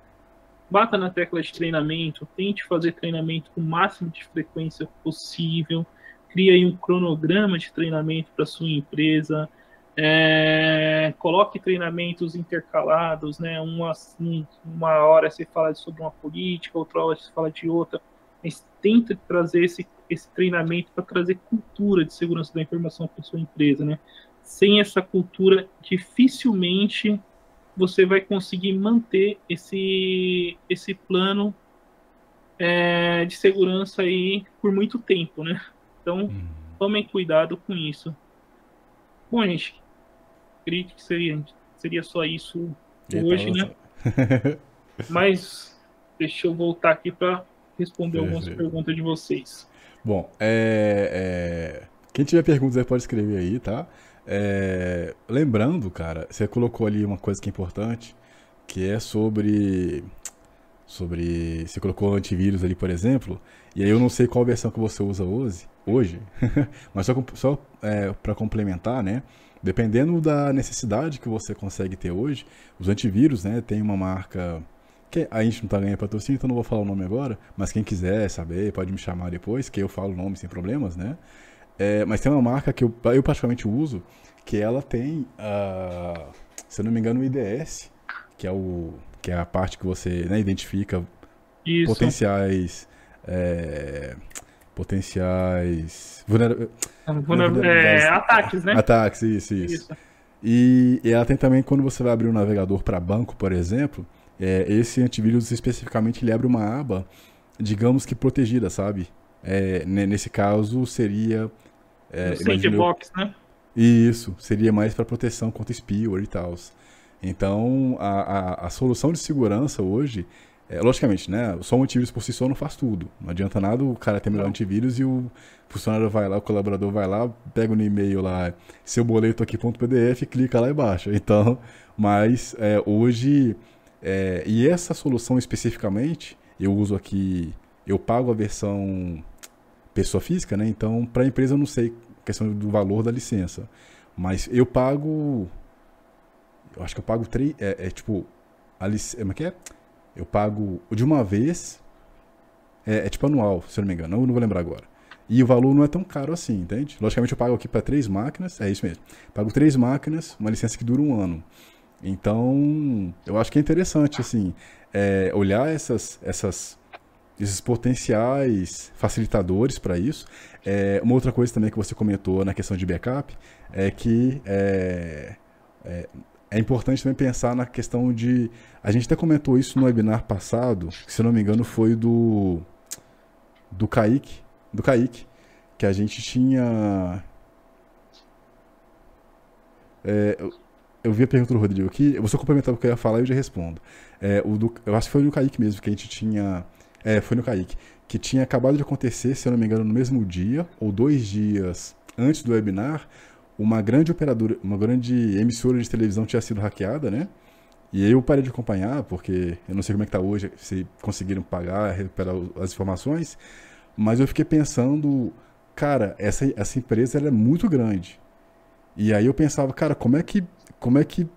Bata na tecla de treinamento, tente fazer treinamento com o máximo de frequência possível, crie aí um cronograma de treinamento para sua empresa, é, coloque treinamentos intercalados, né? Uma, uma hora você fala sobre uma política, outra hora você fala de outra. Mas tenta trazer esse, esse treinamento para trazer cultura de segurança da informação para sua empresa, né? Sem essa cultura, dificilmente você vai conseguir manter esse, esse plano é, de segurança aí por muito tempo, né? Então, hum. tomem cuidado com isso. Bom, gente, acredito que seria, seria só isso Eita hoje, né? Mas deixa eu voltar aqui para responder algumas perguntas de vocês. Bom, é, é... quem tiver perguntas pode escrever aí, tá? É... Lembrando, cara, você colocou ali uma coisa que é importante, que é sobre sobre você colocou antivírus ali, por exemplo, e aí eu não sei qual versão que você usa hoje, hoje, mas só, só é, para complementar, né? Dependendo da necessidade que você consegue ter hoje, os antivírus, né, tem uma marca que a gente não está ganhando patrocínio, então não vou falar o nome agora, mas quem quiser saber pode me chamar depois, que eu falo o nome sem problemas, né? É, mas tem uma marca que eu, eu praticamente uso, que ela tem, uh, se eu não me engano, o IDS, que é, o, que é a parte que você né, identifica Isso. potenciais é, potenciais vulner... Vulner... É, ataques, né? Ataques, isso, isso. isso. E, e, ela tem também, quando você vai abrir um navegador para banco, por exemplo, é, esse antivírus especificamente ele abre uma aba, digamos que protegida, sabe? É, nesse caso seria. É, sandbox, né? Isso, seria mais para proteção contra spyware e tal. Então, a, a, a, solução de segurança hoje, é, logicamente, né? Só um antivírus por si só não faz tudo. Não adianta nada o cara ter melhor antivírus e o funcionário vai lá, o colaborador vai lá, pega no e-mail lá, seu boleto aqui.pdf, clica lá e baixa. Então, mas é, hoje, é, e essa solução especificamente, eu uso aqui, eu pago a versão pessoa física, né? Então, para a empresa eu não sei questão do valor da licença. Mas eu pago. Eu acho que eu pago três. É, é tipo. A como é que é? Eu pago de uma vez. É, é, tipo anual, se eu não me engano. Não, não vou lembrar agora. E o valor não é tão caro assim, entende? Logicamente eu pago aqui para três máquinas. É isso mesmo. Pago três máquinas, uma licença que dura um ano. Então, eu acho que é interessante, assim, é, olhar essas, essas esses potenciais facilitadores para isso. É, uma outra coisa também que você comentou na questão de backup é que é, é, importante também pensar na questão de. A gente até comentou isso no webinar passado, que se não me engano foi do. do Kaique. Do Kaique, que a gente tinha. É, eu, eu vi a pergunta do Rodrigo aqui, eu vou só complementar o que eu ia falar e eu já respondo. É, o do, eu acho que foi no Kaique mesmo, que a gente tinha é, foi no Kaique. Que tinha acabado de acontecer, se eu não me engano, no mesmo dia, ou dois dias antes do webinar, uma grande operadora, uma grande emissora de televisão tinha sido hackeada, né? E eu parei de acompanhar, porque eu não sei como é que tá hoje, se conseguiram pagar, recuperar as informações, mas eu fiquei pensando, cara, essa, essa empresa é muito grande. E aí eu pensava, cara, como é que, como é que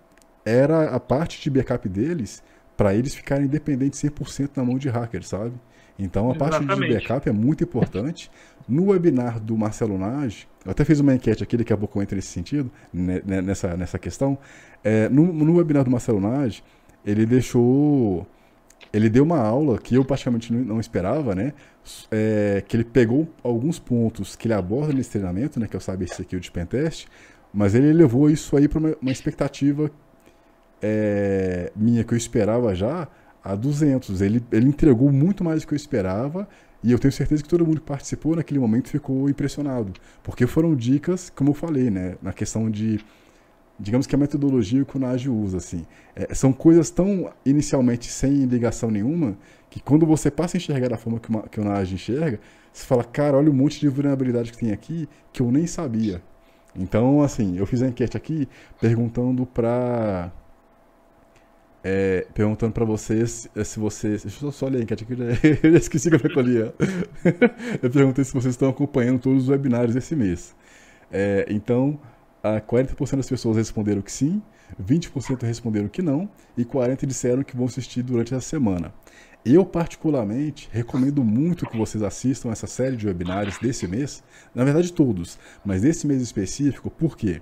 era a parte de backup deles para eles ficarem independentes 100% na mão de hackers, sabe? Então a Exatamente. parte de backup é muito importante. No webinar do Marcelo Nage, eu até fiz uma enquete aqui, daqui a pouco eu entro nesse sentido, né, né, nessa, nessa questão. É, no, no webinar do Marcelo Nage, ele deixou. Ele deu uma aula que eu praticamente não esperava, né? É, que ele pegou alguns pontos que ele aborda nesse treinamento, né? Que é o Cyber Security Pentest, mas ele levou isso aí para uma, uma expectativa é, minha que eu esperava já a 200. Ele, ele entregou muito mais do que eu esperava e eu tenho certeza que todo mundo que participou naquele momento ficou impressionado. Porque foram dicas, como eu falei, né, na questão de digamos que a metodologia que o Nage usa, assim. É, são coisas tão inicialmente sem ligação nenhuma, que quando você passa a enxergar da forma que, uma, que o Nage enxerga, você fala, cara, olha o monte de vulnerabilidade que tem aqui que eu nem sabia. Então, assim, eu fiz a enquete aqui perguntando para é, perguntando para vocês é, se vocês. Deixa eu só ler a enquete aqui, eu já esqueci que eu recolhi. eu perguntei se vocês estão acompanhando todos os webinários desse mês. É, então, 40% das pessoas responderam que sim, 20% responderam que não e 40% disseram que vão assistir durante essa semana. Eu, particularmente, recomendo muito que vocês assistam essa série de webinários desse mês, na verdade todos, mas desse mês específico, por quê?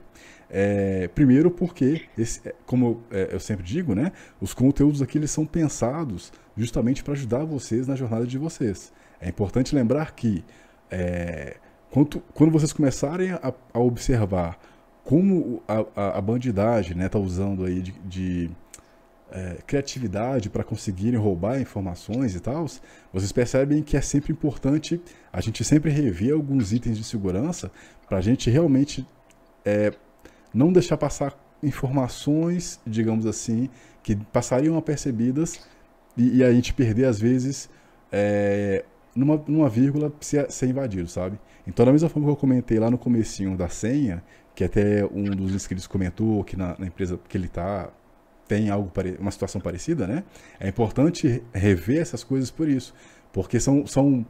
É, primeiro porque, esse, é, como é, eu sempre digo, né, os conteúdos aqui eles são pensados justamente para ajudar vocês na jornada de vocês. É importante lembrar que é, quando, quando, vocês começarem a, a observar como a, a, a bandidagem está né, tá usando aí de, de é, criatividade para conseguirem roubar informações e tal, vocês percebem que é sempre importante a gente sempre rever alguns itens de segurança para a gente realmente é, não deixar passar informações, digamos assim, que passariam apercebidas e, e a gente perder, às vezes, é, numa, numa vírgula, ser, ser invadido, sabe? Então, da mesma forma que eu comentei lá no comecinho da senha, que até um dos inscritos comentou que na, na empresa que ele está tem algo uma situação parecida, né? É importante rever essas coisas por isso, porque são, são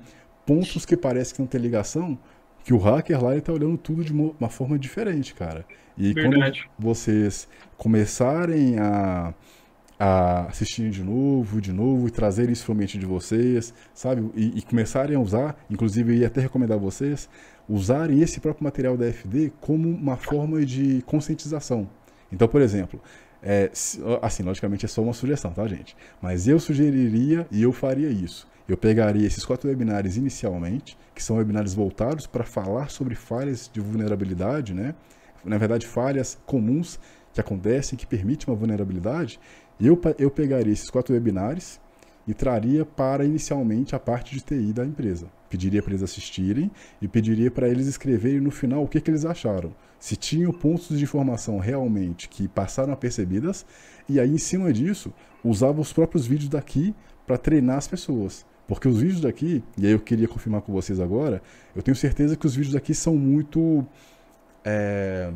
pontos que parece que não tem ligação, que o hacker lá está olhando tudo de uma forma diferente, cara. E Verdade. quando vocês começarem a, a assistir de novo, de novo, e trazer isso para mente de vocês, sabe? E, e, começarem a usar, inclusive eu ia até recomendar a vocês, usarem esse próprio material da FD como uma forma de conscientização. Então, por exemplo, é, assim, logicamente é só uma sugestão, tá, gente? Mas eu sugeriria e eu faria isso. eu pegaria esses quatro webinários inicialmente, que são webinários voltados para falar sobre falhas de vulnerabilidade, né? Na verdade, falhas comuns que acontecem, que permitem uma vulnerabilidade. Eu, eu pegaria esses quatro webinários e traria para inicialmente a parte de TI da empresa. Pediria para eles assistirem e pediria para eles escreverem no final o que, que eles acharam. Se tinham pontos de informação realmente que passaram apercebidas, e aí em cima disso, usava os próprios vídeos daqui para treinar as pessoas. Porque os vídeos daqui, e aí eu queria confirmar com vocês agora, eu tenho certeza que os vídeos daqui são muito. É,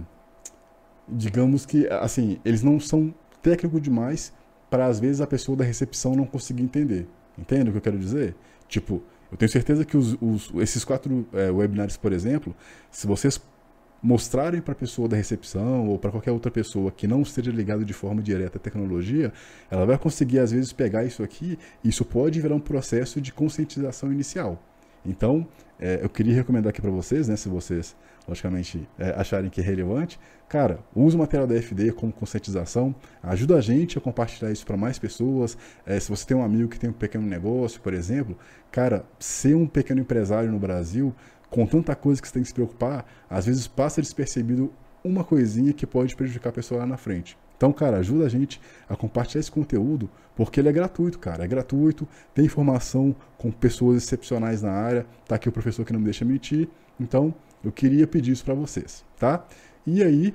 digamos que, assim, eles não são técnicos demais para às vezes a pessoa da recepção não conseguir entender. Entende o que eu quero dizer? Tipo, eu tenho certeza que os, os, esses quatro é, webinários, por exemplo, se vocês mostrarem para a pessoa da recepção ou para qualquer outra pessoa que não esteja ligado de forma direta à tecnologia, ela vai conseguir às vezes pegar isso aqui. E isso pode virar um processo de conscientização inicial. Então, é, eu queria recomendar aqui para vocês, né, se vocês logicamente é, acharem que é relevante, cara, use o material da FD como conscientização, ajuda a gente a compartilhar isso para mais pessoas. É, se você tem um amigo que tem um pequeno negócio, por exemplo, cara, ser um pequeno empresário no Brasil com tanta coisa que você tem que se preocupar, às vezes passa despercebido uma coisinha que pode prejudicar a pessoa lá na frente. Então, cara, ajuda a gente a compartilhar esse conteúdo, porque ele é gratuito, cara. É gratuito, tem informação com pessoas excepcionais na área. Tá aqui o professor que não me deixa mentir. Então, eu queria pedir isso para vocês, tá? E aí,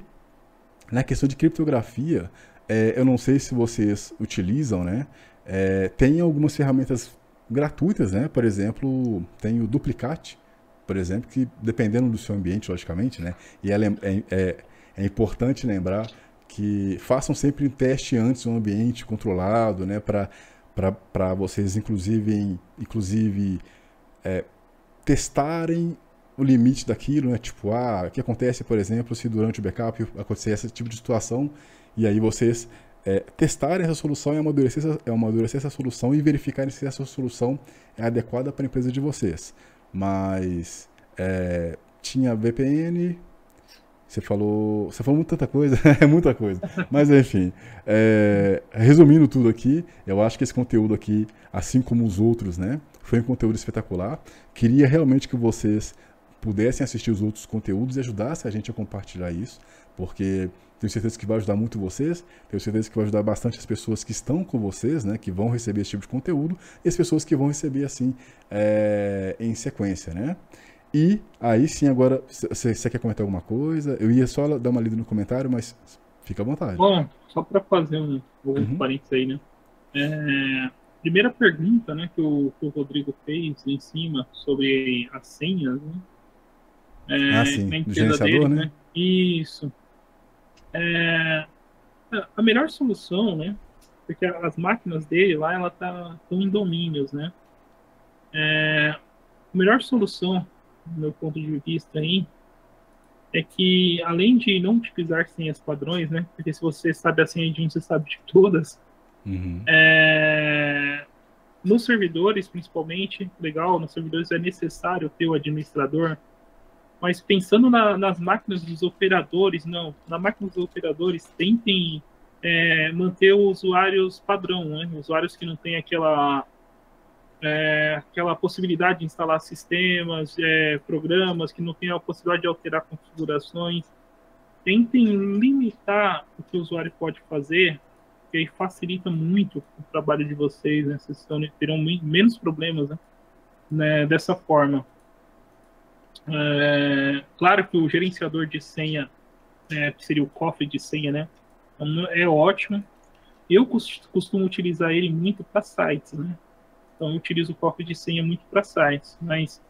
na questão de criptografia, é, eu não sei se vocês utilizam, né? É, tem algumas ferramentas gratuitas, né? Por exemplo, tem o Duplicate, por exemplo, que dependendo do seu ambiente, logicamente, né? E é, é, é importante lembrar que façam sempre um teste antes no ambiente controlado, né? Para vocês, inclusive, inclusive é, testarem o limite daquilo, né? Tipo, ah, o que acontece, por exemplo, se durante o backup acontecer esse tipo de situação e aí vocês é, testarem essa solução e amadurecer essa, amadurecer essa solução e verificarem se essa solução é adequada para a empresa de vocês. Mas é, tinha VPN, você falou. Você falou tanta coisa, é muita coisa. Mas enfim. É, resumindo tudo aqui, eu acho que esse conteúdo aqui, assim como os outros, né? Foi um conteúdo espetacular. Queria realmente que vocês pudessem assistir os outros conteúdos e ajudassem a gente a compartilhar isso, porque tenho certeza que vai ajudar muito vocês, tenho certeza que vai ajudar bastante as pessoas que estão com vocês, né, que vão receber esse tipo de conteúdo, e as pessoas que vão receber assim é, em sequência, né? E aí sim, agora, você quer comentar alguma coisa? Eu ia só dar uma lida no comentário, mas fica à vontade. Bom, só para fazer um, um uhum. parênteses aí, né? É, primeira pergunta né, que, o, que o Rodrigo fez em cima sobre as senhas, né? É, ah, sim. empresa dele, né? né? Isso. É, a melhor solução, né? Porque as máquinas dele lá, ela tá estão em domínios, né? É, a melhor solução, do meu ponto de vista aí, é que além de não utilizar senhas padrões, né? Porque se você sabe a senha de um, você sabe de todas. Uhum. É, nos servidores, principalmente, legal, nos servidores é necessário ter o administrador mas pensando na, nas máquinas dos operadores, não. Na máquina dos operadores, tentem é, manter os usuários padrão, né? Usuários que não têm aquela é, aquela possibilidade de instalar sistemas, é, programas, que não têm a possibilidade de alterar configurações. Tentem limitar o que o usuário pode fazer, que aí facilita muito o trabalho de vocês, né? Vocês terão menos problemas né? né? dessa forma. É, claro que o gerenciador de senha, é, que seria o cofre de senha, né, é ótimo. Eu costumo utilizar ele muito para sites, né? Então eu utilizo o cofre de senha muito para sites, mas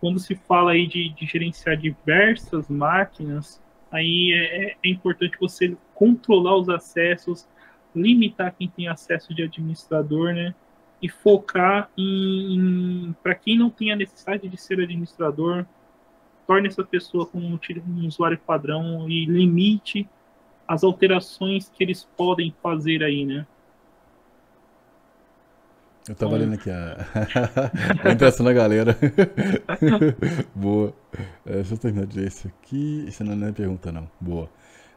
quando se fala aí de, de gerenciar diversas máquinas, aí é, é, importante você controlar os acessos, limitar quem tem acesso de administrador, né? E focar em, em para quem não tem a necessidade de ser administrador, torne essa pessoa como um, usuário padrão e limite as alterações que eles podem fazer aí, né? Eu tava lendo aqui a, a interação da galera. Boa. É, deixa eu terminar de ler isso aqui. Isso não é pergunta, não. Boa.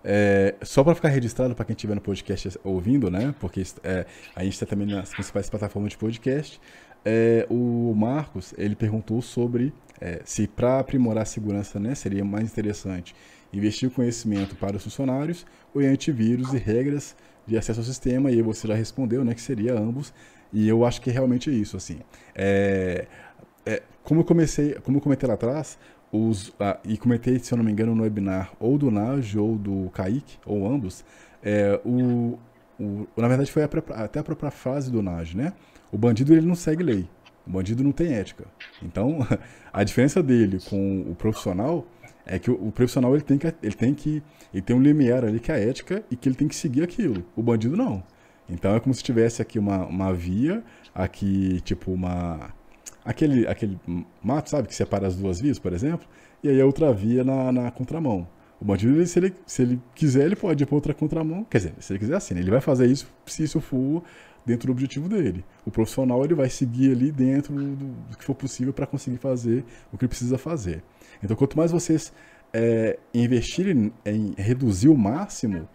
É, só para ficar registrado para quem estiver no podcast ouvindo, né? Porque é, a gente está também nas principais plataformas de podcast. é, o Marcos ele perguntou sobre é, se para aprimorar a segurança né, seria mais interessante investir conhecimento para os funcionários ou em antivírus e regras de acesso ao sistema, e você já respondeu né, que seria ambos, e eu acho que é realmente isso. assim. É, é, como eu comecei, como eu comentei lá atrás, os, ah, e comentei, se eu não me engano, no webinar ou do Naj ou do Kaique, ou ambos, é, o, o, na verdade foi a, até a própria frase do Naj, né? O bandido ele não segue lei, o bandido não tem ética. Então, a diferença dele com o profissional é que o, profissional ele tem que ele tem que ele tem um limiar ali que é a ética e que ele tem que seguir aquilo. O bandido não. Então é como se tivesse aqui uma, uma via, aqui tipo uma aquele, aquele mato, sabe, que separa as duas vias, por exemplo, e aí a outra via na, na contramão. O bandido, se ele, se ele quiser, ele pode ir para outra contramão. Quer dizer, se ele quiser assim, né? ele vai fazer isso se isso for dentro do objetivo dele. O profissional ele vai seguir ali dentro do, que for possível para conseguir fazer o que ele precisa fazer. Então, quanto mais vocês é, investirem em reduzir o máximo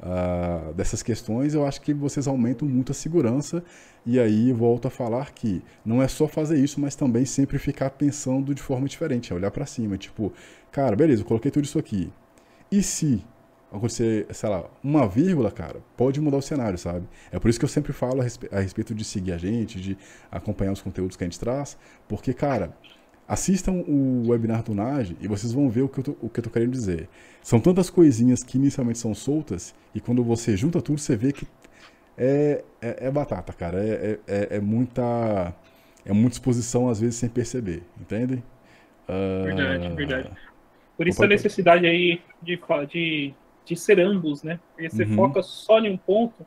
uh, dessas questões, eu acho que vocês aumentam muito a segurança. E aí volto a falar que não é só fazer isso, mas também sempre ficar pensando de forma diferente, é olhar para cima, tipo, cara, beleza, eu coloquei tudo isso aqui. E se acontecer, sei lá, uma vírgula, cara, pode mudar o cenário, sabe? É por isso que eu sempre falo a, respe a respeito de seguir a gente, de acompanhar os conteúdos que a gente traz, porque, cara, Assistam o webinar do Nage e vocês vão ver o que, eu tô, o que eu tô querendo dizer. São tantas coisinhas que inicialmente são soltas e quando você junta tudo, você vê que é, é, é batata, cara. É, é, é, muita é muita exposição, às vezes, sem perceber. Entendem? Uh... Verdade, verdade. Por isso Opa, a necessidade aí de, de, de ser ambos, né? Porque você uhum. foca só em um ponto,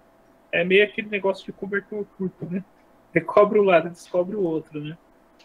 é meio aquele negócio de cobertura curto, né? Você cobre um lado, descobre o outro, né?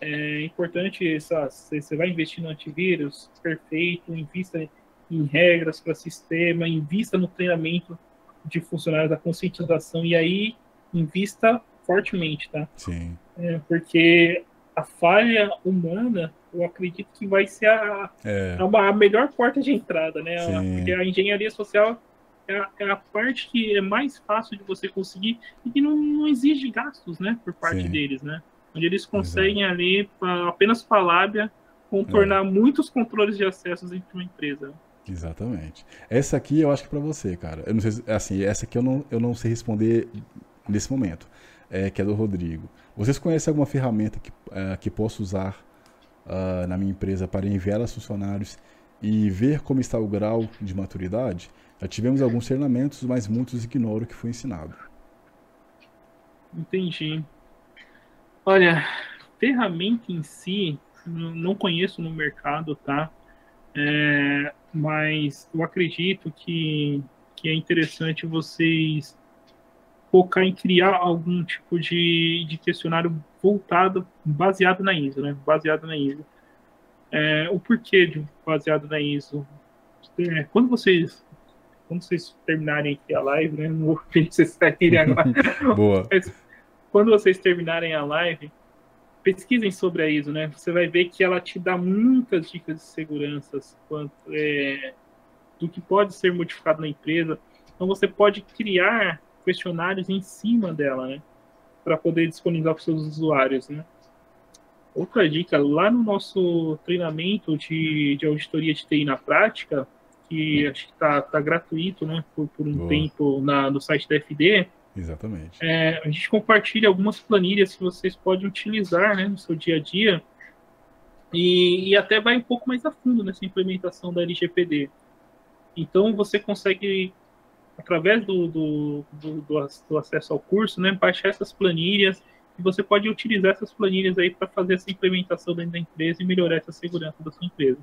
é importante, essa, você vai investir no antivírus, perfeito, invista em regras para sistema, invista no treinamento de funcionários da conscientização e aí invista fortemente, tá? Sim. É, porque a falha humana, eu acredito que vai ser a, é. a, a melhor porta de entrada, né? Sim. Porque a engenharia social é a, é a, parte que é mais fácil de você conseguir e que não, não exige gastos, né, por parte Sim. deles, né? onde eles conseguem Exato. ali, apenas com a lábia, contornar é. muitos controles de acesso dentro de uma empresa. Exatamente. Essa aqui eu acho que é para você, cara. Eu não sei, assim, essa aqui eu não, eu não sei responder nesse momento, é, que é do Rodrigo. Vocês conhecem alguma ferramenta que, uh, que posso usar uh, na minha empresa para enviar aos funcionários e ver como está o grau de maturidade? Já tivemos alguns treinamentos, mas muitos ignoram o que foi ensinado. Entendi. Olha, ferramenta em si, não conheço no mercado, tá? É, mas eu acredito que, que é interessante vocês focar em criar algum tipo de, de questionário voltado, baseado na ISO, né? Baseado na ISO. É, o porquê de baseado na ISO? É, quando vocês quando vocês terminarem aqui a live, né? Não vou vocês saírem agora. Boa. Mas, quando vocês terminarem a live, pesquisem sobre a ISO, né? Você vai ver que ela te dá muitas dicas de segurança quanto é, do que pode ser modificado na empresa. Então você pode criar questionários em cima dela, né? Para poder disponibilizar para os seus usuários, né? Outra dica, lá no nosso treinamento de, de auditoria de TI na prática, que acho que está tá gratuito, né, por, por um Boa. tempo na, no site da FD, Exatamente. É, a gente compartilha algumas planilhas que vocês podem utilizar né, no seu dia a dia e, e, até vai um pouco mais a fundo nessa implementação da LGPD. Então você consegue, através do, do, do, do acesso ao curso, né, baixar essas planilhas e você pode utilizar essas planilhas aí para fazer essa implementação dentro da empresa e melhorar essa segurança da sua empresa.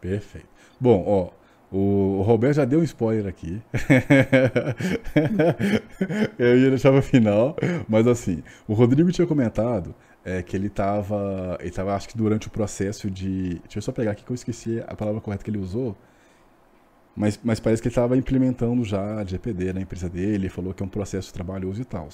Perfeito. Bom, ó, o Roberto já deu um spoiler aqui. eu ia deixar para final, mas assim, o Rodrigo tinha comentado é, que ele estava, ele tava, acho que durante o processo de, deixa eu só pegar aqui que eu esqueci a palavra correta que ele usou, mas, mas parece que ele estava implementando já a GPD na empresa dele, ele falou que é um processo trabalhoso e tal.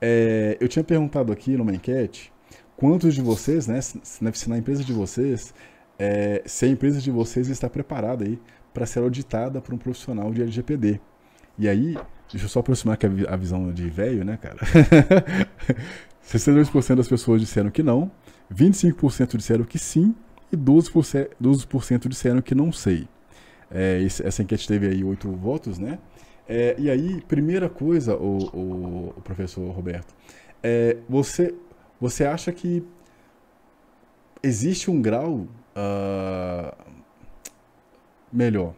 É, eu tinha perguntado aqui numa enquete, quantos de vocês, né, se na empresa de vocês, é, se a empresa de vocês está preparada aí para ser auditada por um profissional de LGPD. E aí, Deixa eu só aproximar aqui a visão de velho, né, cara? 62% das pessoas disseram que não, 25% disseram que sim e 12%, 12 disseram que não sei. É, essa enquete teve aí oito votos, né? É, e aí, primeira coisa, o, o, o professor Roberto, é, você, você acha que existe um grau uh, melhor?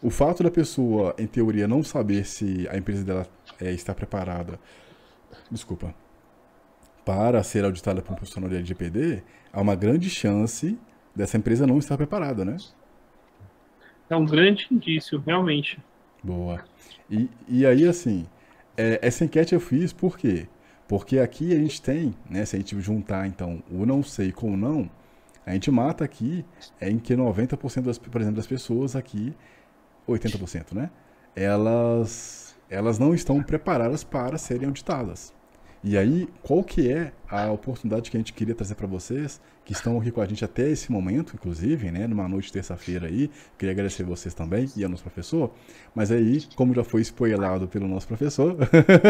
O fato da pessoa, em teoria, não saber se a empresa dela é, está preparada, desculpa, para ser auditada por um profissional de LGPD, há uma grande chance dessa empresa não estar preparada, né? É um grande indício, realmente. Boa. E, e aí, assim, é, essa enquete eu fiz por quê? Porque aqui a gente tem, né, se a gente juntar, então, o não sei com o não, a gente mata aqui é em que 90% das, por exemplo, das pessoas aqui 80%, né? Elas, elas não estão preparadas para serem auditadas. E aí, qual que é a oportunidade que a gente queria trazer para vocês, que estão aqui com a gente até esse momento, inclusive, né, numa noite de terça-feira aí, queria agradecer vocês também e ao nosso professor, mas aí, como já foi spoilado pelo nosso professor,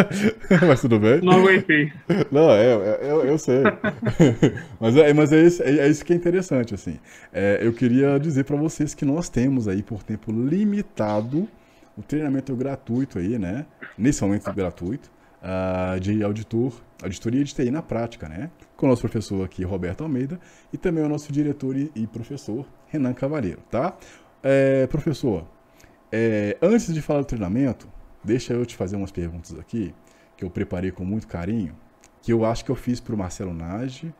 mas tudo bem. Não aguentei. Não, é, é, eu, eu sei. mas é, mas é, isso, é, é, isso que é interessante, assim. É, eu queria dizer para vocês que nós temos aí, por tempo limitado, o treinamento gratuito aí, né, nesse momento gratuito, uh, de auditor, auditoria de TI na prática, né? Com o nosso professor aqui, Roberto Almeida, e também o nosso diretor e, e professor, Renan Cavalheiro, tá? É, professor, é, antes de falar do treinamento, deixa eu te fazer umas perguntas aqui, que eu preparei com muito carinho, que eu acho que eu fiz para o Marcelo Nage,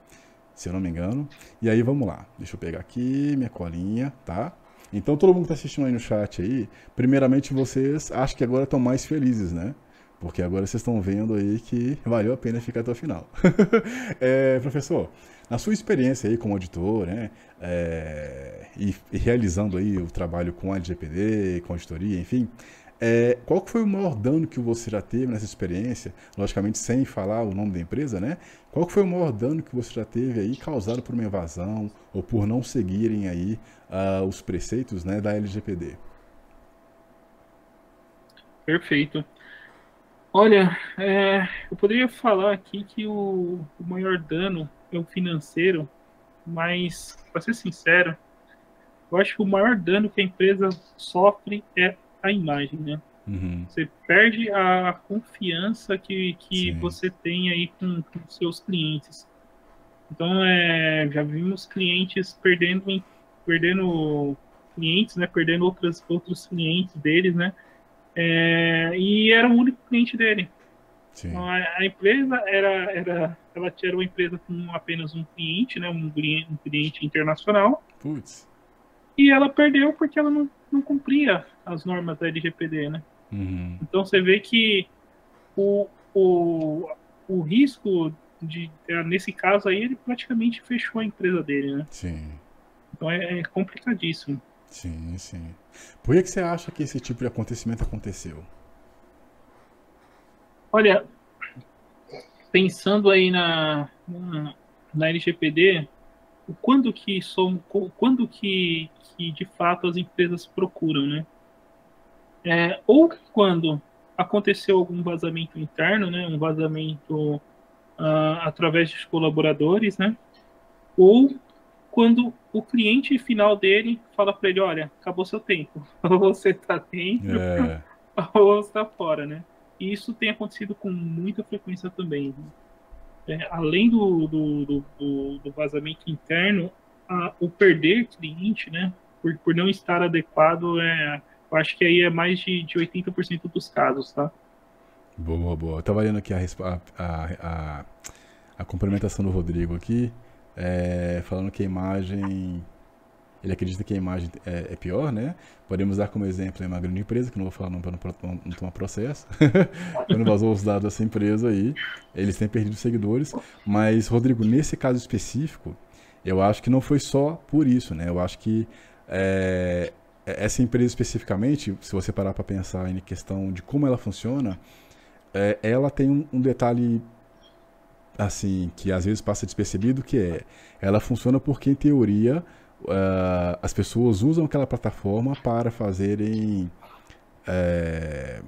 se eu não me engano. E aí, vamos lá. Deixa eu pegar aqui minha colinha, tá? Então, todo mundo que está assistindo aí no chat aí, primeiramente vocês acho que agora estão mais felizes, né? Porque agora vocês estão vendo aí que valeu a pena ficar até o final. é, professor, na sua experiência aí como auditor, né, é, e, e, realizando aí o trabalho com a LGPD, com auditoria, enfim, é, qual foi o maior dano que você já teve nessa experiência? Logicamente, sem falar o nome da empresa, né? Qual foi o maior dano que você já teve aí causado por uma evasão ou por não seguirem aí uh, os preceitos né, da LGPD? Perfeito. Olha, é, eu poderia falar aqui que o, o, maior dano é o financeiro, mas, para ser sincero, eu acho que o maior dano que a empresa sofre é a imagem, né? Uhum. Você perde a confiança que, que você tem aí com, com seus clientes. Então, é, já vimos clientes perdendo, perdendo clientes, né? Perdendo outros, outros clientes deles, né? É, e era o único cliente dele. Então, a, a, empresa era, era, ela era uma empresa com apenas um cliente, né, um, cliente, um cliente internacional. Putz. E ela perdeu porque ela não, não cumpria as normas da LGPD, né? Uhum. Então você vê que o, o, o risco de, nesse caso aí, ele praticamente fechou a empresa dele, né? Sim. Então é, é complicadíssimo. Sim, sim. Por que, que você acha que esse tipo de acontecimento aconteceu? Olha, pensando aí na, na, na LGPD, quando que são, quando que, que de fato as empresas procuram, né? É, ou quando aconteceu algum vazamento interno, né? Um vazamento uh, através de colaboradores, né? Ou quando o cliente final dele fala para ele, olha, acabou seu tempo, ou você está dentro, é. ou você está fora, né? E isso tem acontecido com muita frequência também. É, além do, do, do, do, vazamento interno, a, o perder cliente, né, por, por não estar adequado, é, eu acho que aí é mais de, de 80% dos casos, tá? Boa, boa. Eu tava lendo aqui a, a, a, a complementação do Rodrigo aqui é, falando que a imagem. Ele acredita que a imagem é, é, pior, né? Podemos dar como exemplo uma grande empresa, que não vou falar não para não, não, tomar processo. Quando vazou os dados dessa empresa aí, eles têm perdido seguidores. Mas, Rodrigo, nesse caso específico, eu acho que não foi só por isso, né? Eu acho que é, essa empresa especificamente, se você parar para pensar em questão de como ela funciona, é, ela tem um, um detalhe assim, que às vezes passa despercebido, que é, ela funciona porque, em teoria, uh, as pessoas usam aquela plataforma para fazerem... É,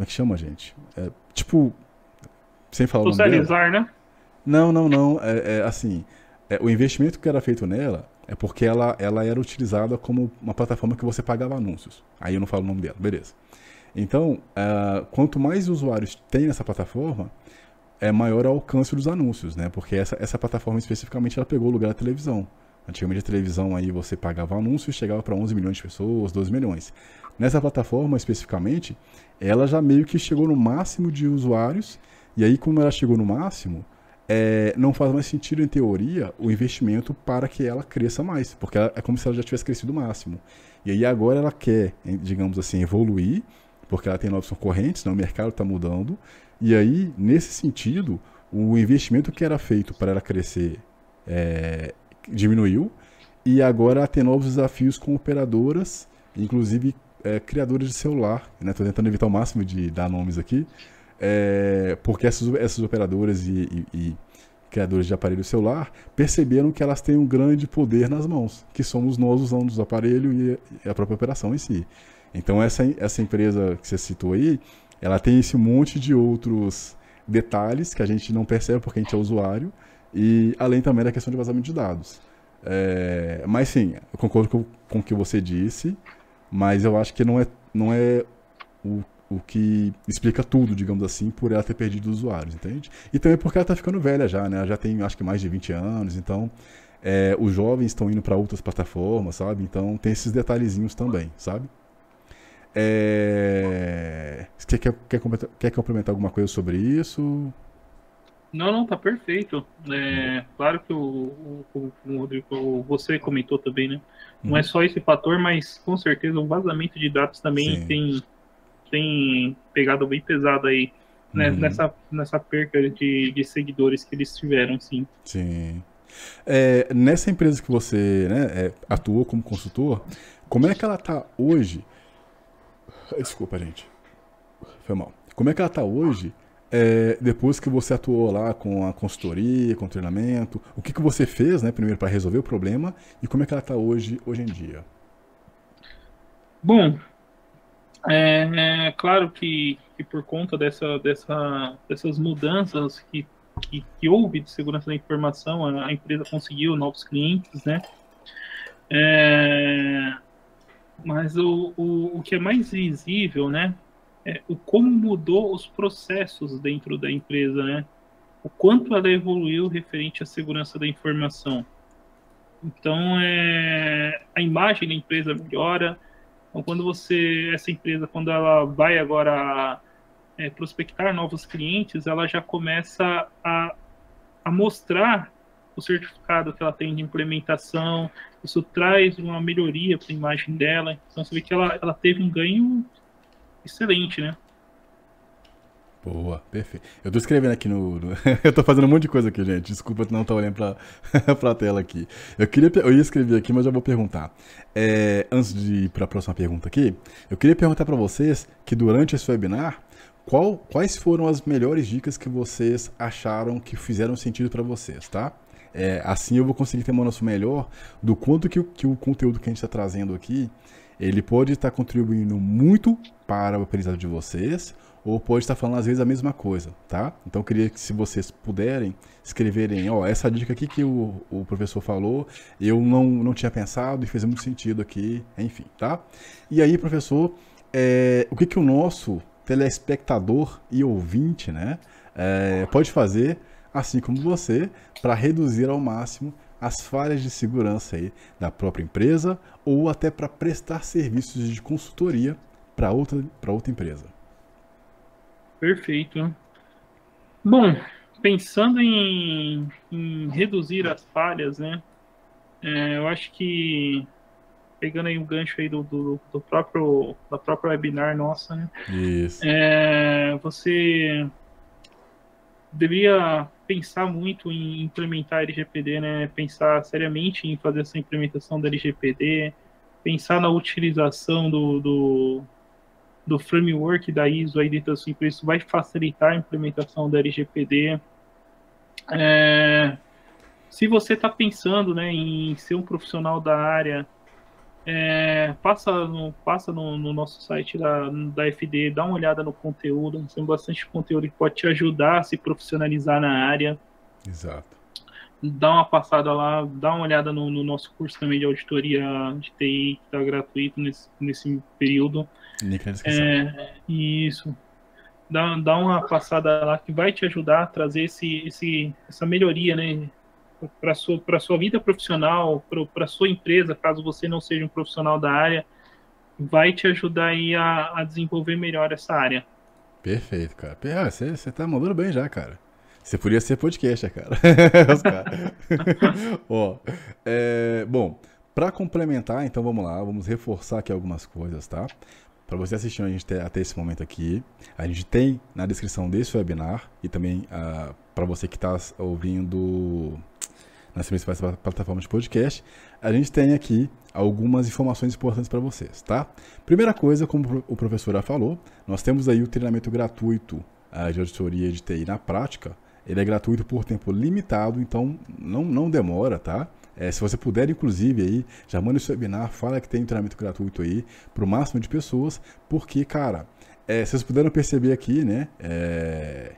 como é que chama, gente? É, tipo. Sem falar Socializar, o nome dela. né? Não, não, não. É, é assim. É, o investimento que era feito nela é porque ela, ela era utilizada como uma plataforma que você pagava anúncios. Aí eu não falo o nome dela, beleza. Então, uh, quanto mais usuários tem nessa plataforma, é maior o alcance dos anúncios, né? Porque essa, essa plataforma especificamente ela pegou o lugar da televisão. Antigamente a televisão aí você pagava anúncios chegava para 11 milhões de pessoas, 12 milhões. Nessa plataforma especificamente, ela já meio que chegou no máximo de usuários, e aí como ela chegou no máximo, é, não faz mais sentido, em teoria, o investimento para que ela cresça mais, porque ela, é como se ela já tivesse crescido o máximo. E aí agora ela quer, digamos assim, evoluir, porque ela tem novos concorrentes, né? o mercado está mudando, e aí, nesse sentido, o investimento que era feito para ela crescer é, diminuiu, e agora tem novos desafios com operadoras, inclusive é, criadores de celular. Estou né? tentando evitar o máximo de dar nomes aqui, é, porque essas, essas operadoras e, e, e criadores de aparelho celular perceberam que elas têm um grande poder nas mãos, que somos nós usando o aparelho e a própria operação em si. Então essa, essa empresa que você citou aí, ela tem esse monte de outros detalhes que a gente não percebe porque a gente é usuário, e além também da questão de vazamento de dados. É, mas sim, eu concordo com, com o que você disse, mas eu acho que não é, não é o o que explica tudo, digamos assim, por ela ter perdido usuários, entende? E também porque ela está ficando velha já, né? Ela já tem, acho que, mais de 20 anos, então é, os jovens estão indo para outras plataformas, sabe? Então tem esses detalhezinhos também, sabe? É... Você quer, quer, quer complementar alguma coisa sobre isso? Não, não, tá perfeito. É, claro que o, o, o Rodrigo, você comentou também, né? Não é uhum. só esse fator, mas com certeza o vazamento de dados também Sim. tem tem pegado bem pesado aí né, uhum. nessa, nessa perca de, de seguidores que eles tiveram, sim. Sim. É, nessa empresa que você né, é, atuou como consultor, como é que ela está hoje? Desculpa, gente. Foi mal. Como é que ela está hoje, é, depois que você atuou lá com a consultoria, com o treinamento? O que, que você fez, né, primeiro, para resolver o problema? E como é que ela está hoje, hoje em dia? Bom, é, é claro que, que, por conta dessa, dessa, dessas mudanças que, que, que, houve de segurança da informação, a empresa conseguiu novos clientes, né? É, mas o, o, o que é mais visível, né, é o como mudou os processos dentro da empresa, né? O quanto ela evoluiu referente à segurança da informação. Então, é, a imagem da empresa melhora, então, quando você, essa empresa, quando ela vai agora é, prospectar novos clientes, ela já começa a, a mostrar o certificado que ela tem de implementação. Isso traz uma melhoria para a imagem dela. Então, você vê que ela, ela teve um ganho excelente, né? Boa, perfeito. Eu tô escrevendo aqui no. no... eu tô fazendo um monte de coisa aqui, gente. Desculpa não estar olhando pra, pra tela aqui. Eu, queria, eu ia escrever aqui, mas já vou perguntar. É, antes de ir para a próxima pergunta aqui, eu queria perguntar para vocês que durante esse webinar, qual, quais foram as melhores dicas que vocês acharam que fizeram sentido para vocês, tá? É, assim eu vou conseguir ter uma noção melhor do quanto que, que o conteúdo que a gente está trazendo aqui, ele pode estar contribuindo muito para o aprendizado de vocês, ou pode estar falando às vezes a mesma coisa, tá? Então eu queria que se vocês puderem escreverem, ó, essa dica aqui que o, o professor falou, eu não, não tinha pensado e fez muito sentido aqui, enfim, tá? E aí, professor, é, o que que o nosso telespectador e ouvinte, né, é, pode fazer, assim como você, para reduzir ao máximo as falhas de segurança aí da própria empresa ou até para prestar serviços de consultoria para outra, outra empresa? Perfeito. Bom, pensando em, em reduzir as falhas, né? É, eu acho que pegando aí um gancho aí do, do, do, próprio da própria webinar nossa, né? Isso. É, você deveria pensar muito em implementar LGPD, né? Pensar seriamente em fazer essa implementação da LGPD, pensar na utilização do, do do framework da ISO aí dentro assim, isso vai facilitar a implementação da LGPD. É, se você está pensando né, em ser um profissional da área, é, passa no, passa no, no, nosso site da, da FD, dá uma olhada no conteúdo, tem bastante conteúdo que pode te ajudar a se profissionalizar na área. Exato. Dá uma passada lá, dá uma olhada no, no nosso curso também de auditoria de TI, que está gratuito nesse, nesse período. Link na descrição. É, isso. Dá, dá uma passada lá que vai te ajudar a trazer esse, esse, essa melhoria, né? Para sua para sua vida profissional, para sua empresa, caso você não seja um profissional da área, vai te ajudar aí a, a desenvolver melhor essa área. Perfeito, cara. Ah, você, você tá mandando bem já, cara. Você podia ser podcast, cara. Ó, é, bom, para complementar, então vamos lá, vamos reforçar aqui algumas coisas, tá? Para você assistir a gente até, até esse momento aqui, a gente tem na descrição desse webinar e também uh, ah, para você que está ouvindo nas principais plataformas de podcast, a gente tem aqui algumas informações importantes para vocês, tá? Primeira coisa, como o professor já falou, nós temos aí o treinamento gratuito de auditoria de TI na prática. Ele é gratuito por tempo limitado, então não, não demora, tá? É, se você puder, inclusive, aí, já manda esse webinar, fala que tem treinamento gratuito aí para o máximo de pessoas, porque, cara, é, vocês puderam perceber aqui, né? É,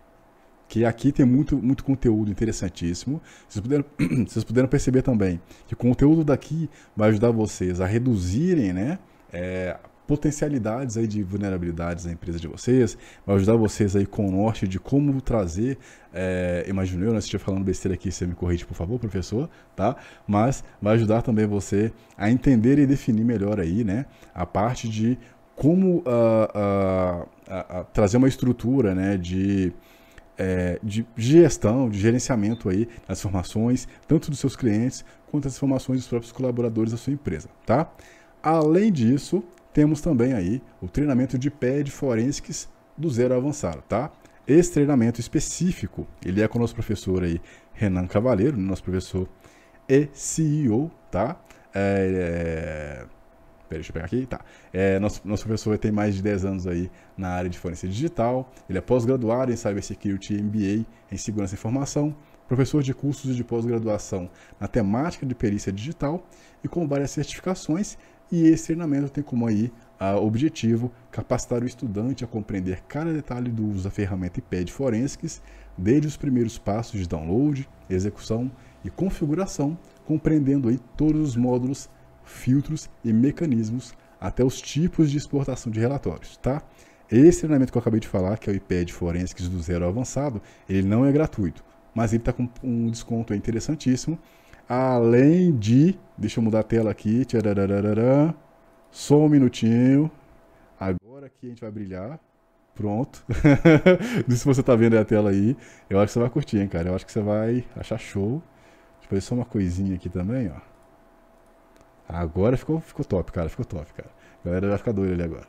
que aqui tem muito, muito conteúdo interessantíssimo. Vocês puderam, vocês puderam perceber também que o conteúdo daqui vai ajudar vocês a reduzirem né, é, potencialidades aí de vulnerabilidades na empresa de vocês, vai ajudar vocês aí com o norte de como trazer, é, imagino eu, né, se estiver falando besteira aqui, você me corrige, por favor, professor, tá? Mas vai ajudar também você a entender e definir melhor aí, né, a parte de como uh, uh, uh, trazer uma estrutura, né, de é, de gestão, de gerenciamento aí das informações, tanto dos seus clientes quanto das informações dos próprios colaboradores da sua empresa, tá? Além disso, temos também aí o treinamento de PED Forensics do zero avançado, tá? Esse treinamento específico, ele é com o nosso professor aí, Renan Cavaleiro, nosso professor e CEO, tá? É, é Peraí, deixa eu pegar aqui. Tá. É, nosso, nosso professor tem mais de 10 anos aí na área de forense digital. Ele é pós-graduado em Cybersecurity MBA em Segurança e Informação, professor de cursos de pós-graduação na temática de perícia digital e com várias certificações. E esse treinamento tem como aí a objetivo capacitar o estudante a compreender cada detalhe do uso da ferramenta IPED Forensics, desde os primeiros passos de download, execução e configuração, compreendendo aí todos os módulos filtros e mecanismos até os tipos de exportação de relatórios, tá? Esse treinamento que eu acabei de falar, que é o IPED Forensics do zero avançado, ele não é gratuito, mas ele está com um desconto interessantíssimo. Além de, deixa eu mudar a tela aqui, só um minutinho. Agora aqui a gente vai brilhar. Pronto. Não sei se você está vendo a tela aí. Eu acho que você vai curtir, hein, cara. Eu acho que você vai achar show. Deixa eu fazer só uma coisinha aqui também, ó. Agora ficou, ficou top, cara. Ficou top, cara. A galera vai ficar doida ali agora.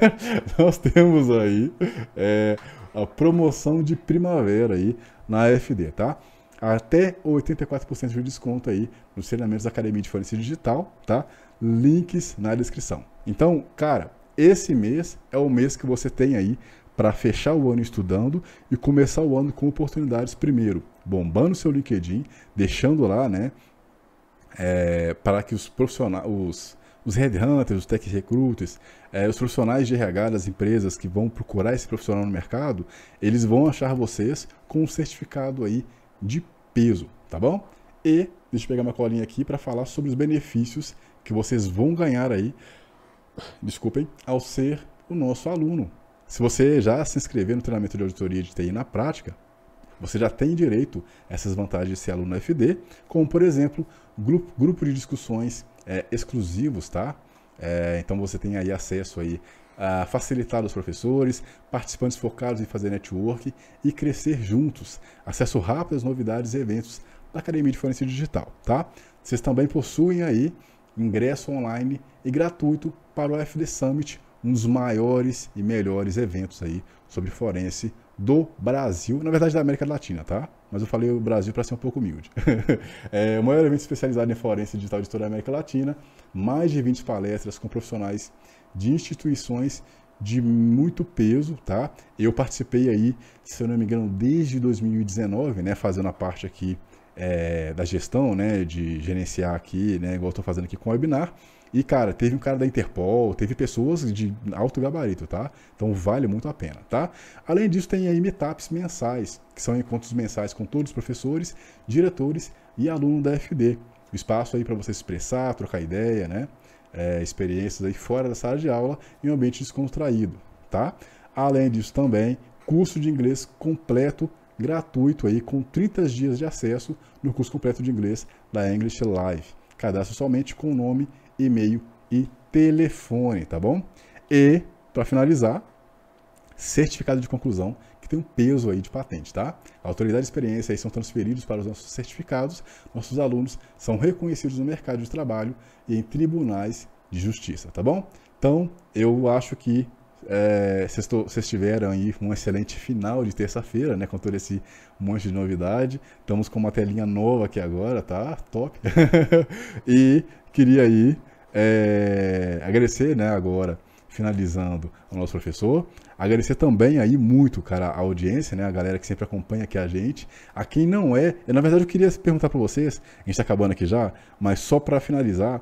Nós temos aí é, a promoção de primavera aí na AFD, tá? Até 84% de desconto aí nos treinamentos da Academia de Forense Digital, tá? Links na descrição. Então, cara, esse mês é o mês que você tem aí para fechar o ano estudando e começar o ano com oportunidades primeiro, bombando seu LinkedIn, deixando lá, né, é, para que os profissionais, os, os headhunters, os tech recruiters, é, os profissionais de RH das empresas que vão procurar esse profissional no mercado, eles vão achar vocês com um certificado aí de peso, tá bom? E deixa eu pegar uma colinha aqui para falar sobre os benefícios que vocês vão ganhar aí, desculpem, ao ser o nosso aluno. Se você já se inscrever no treinamento de auditoria de TI na prática, você já tem direito a essas vantagens de ser aluno FD, como por exemplo, grupo, grupo de discussões é, exclusivos, tá? É, então você tem aí acesso aí a facilitar os professores, participantes focados em fazer network e crescer juntos, acesso rápido às novidades e eventos da Academia de Forense Digital, tá? Vocês também possuem aí ingresso online e gratuito para o FD Summit, um dos maiores e melhores eventos aí sobre forense do Brasil, na verdade da América Latina, tá? Mas eu falei o Brasil para ser um pouco humilde. é o maior evento especializado em forense digital de toda a América Latina, mais de 20 palestras com profissionais de instituições de muito peso, tá? Eu participei aí, se eu não me engano, desde 2019, né, fazendo a parte aqui é, da gestão, né, de gerenciar aqui, né, igual estou fazendo aqui com o webinar. E, cara, teve um cara da Interpol, teve pessoas de alto gabarito, tá? Então vale muito a pena, tá? Além disso, tem aí meetups mensais, que são encontros mensais com todos os professores, diretores e alunos da FD. O espaço aí para você expressar, trocar ideia, né? É, experiências aí fora da sala de aula em um ambiente descontraído, tá? Além disso também, curso de inglês completo gratuito aí com 30 dias de acesso no curso completo de inglês da English Live. Cadastro somente com nome, e-mail e telefone, tá bom? E, para finalizar, certificado de conclusão, que tem um peso aí de patente, tá? A autoridade e experiência aí são transferidos para os nossos certificados, nossos alunos são reconhecidos no mercado de trabalho e em tribunais de justiça, tá bom? Então, eu acho que é, vocês tiveram aí um excelente final de terça-feira, né? Com todo esse monte de novidade. Estamos com uma telinha nova aqui agora, tá? Top. e queria aí é, agradecer, né? Agora, finalizando ao nosso professor. Agradecer também aí muito, cara, a audiência, né? A galera que sempre acompanha aqui a gente. A quem não é, eu, na verdade eu queria perguntar para vocês, a gente tá acabando aqui já, mas só para finalizar,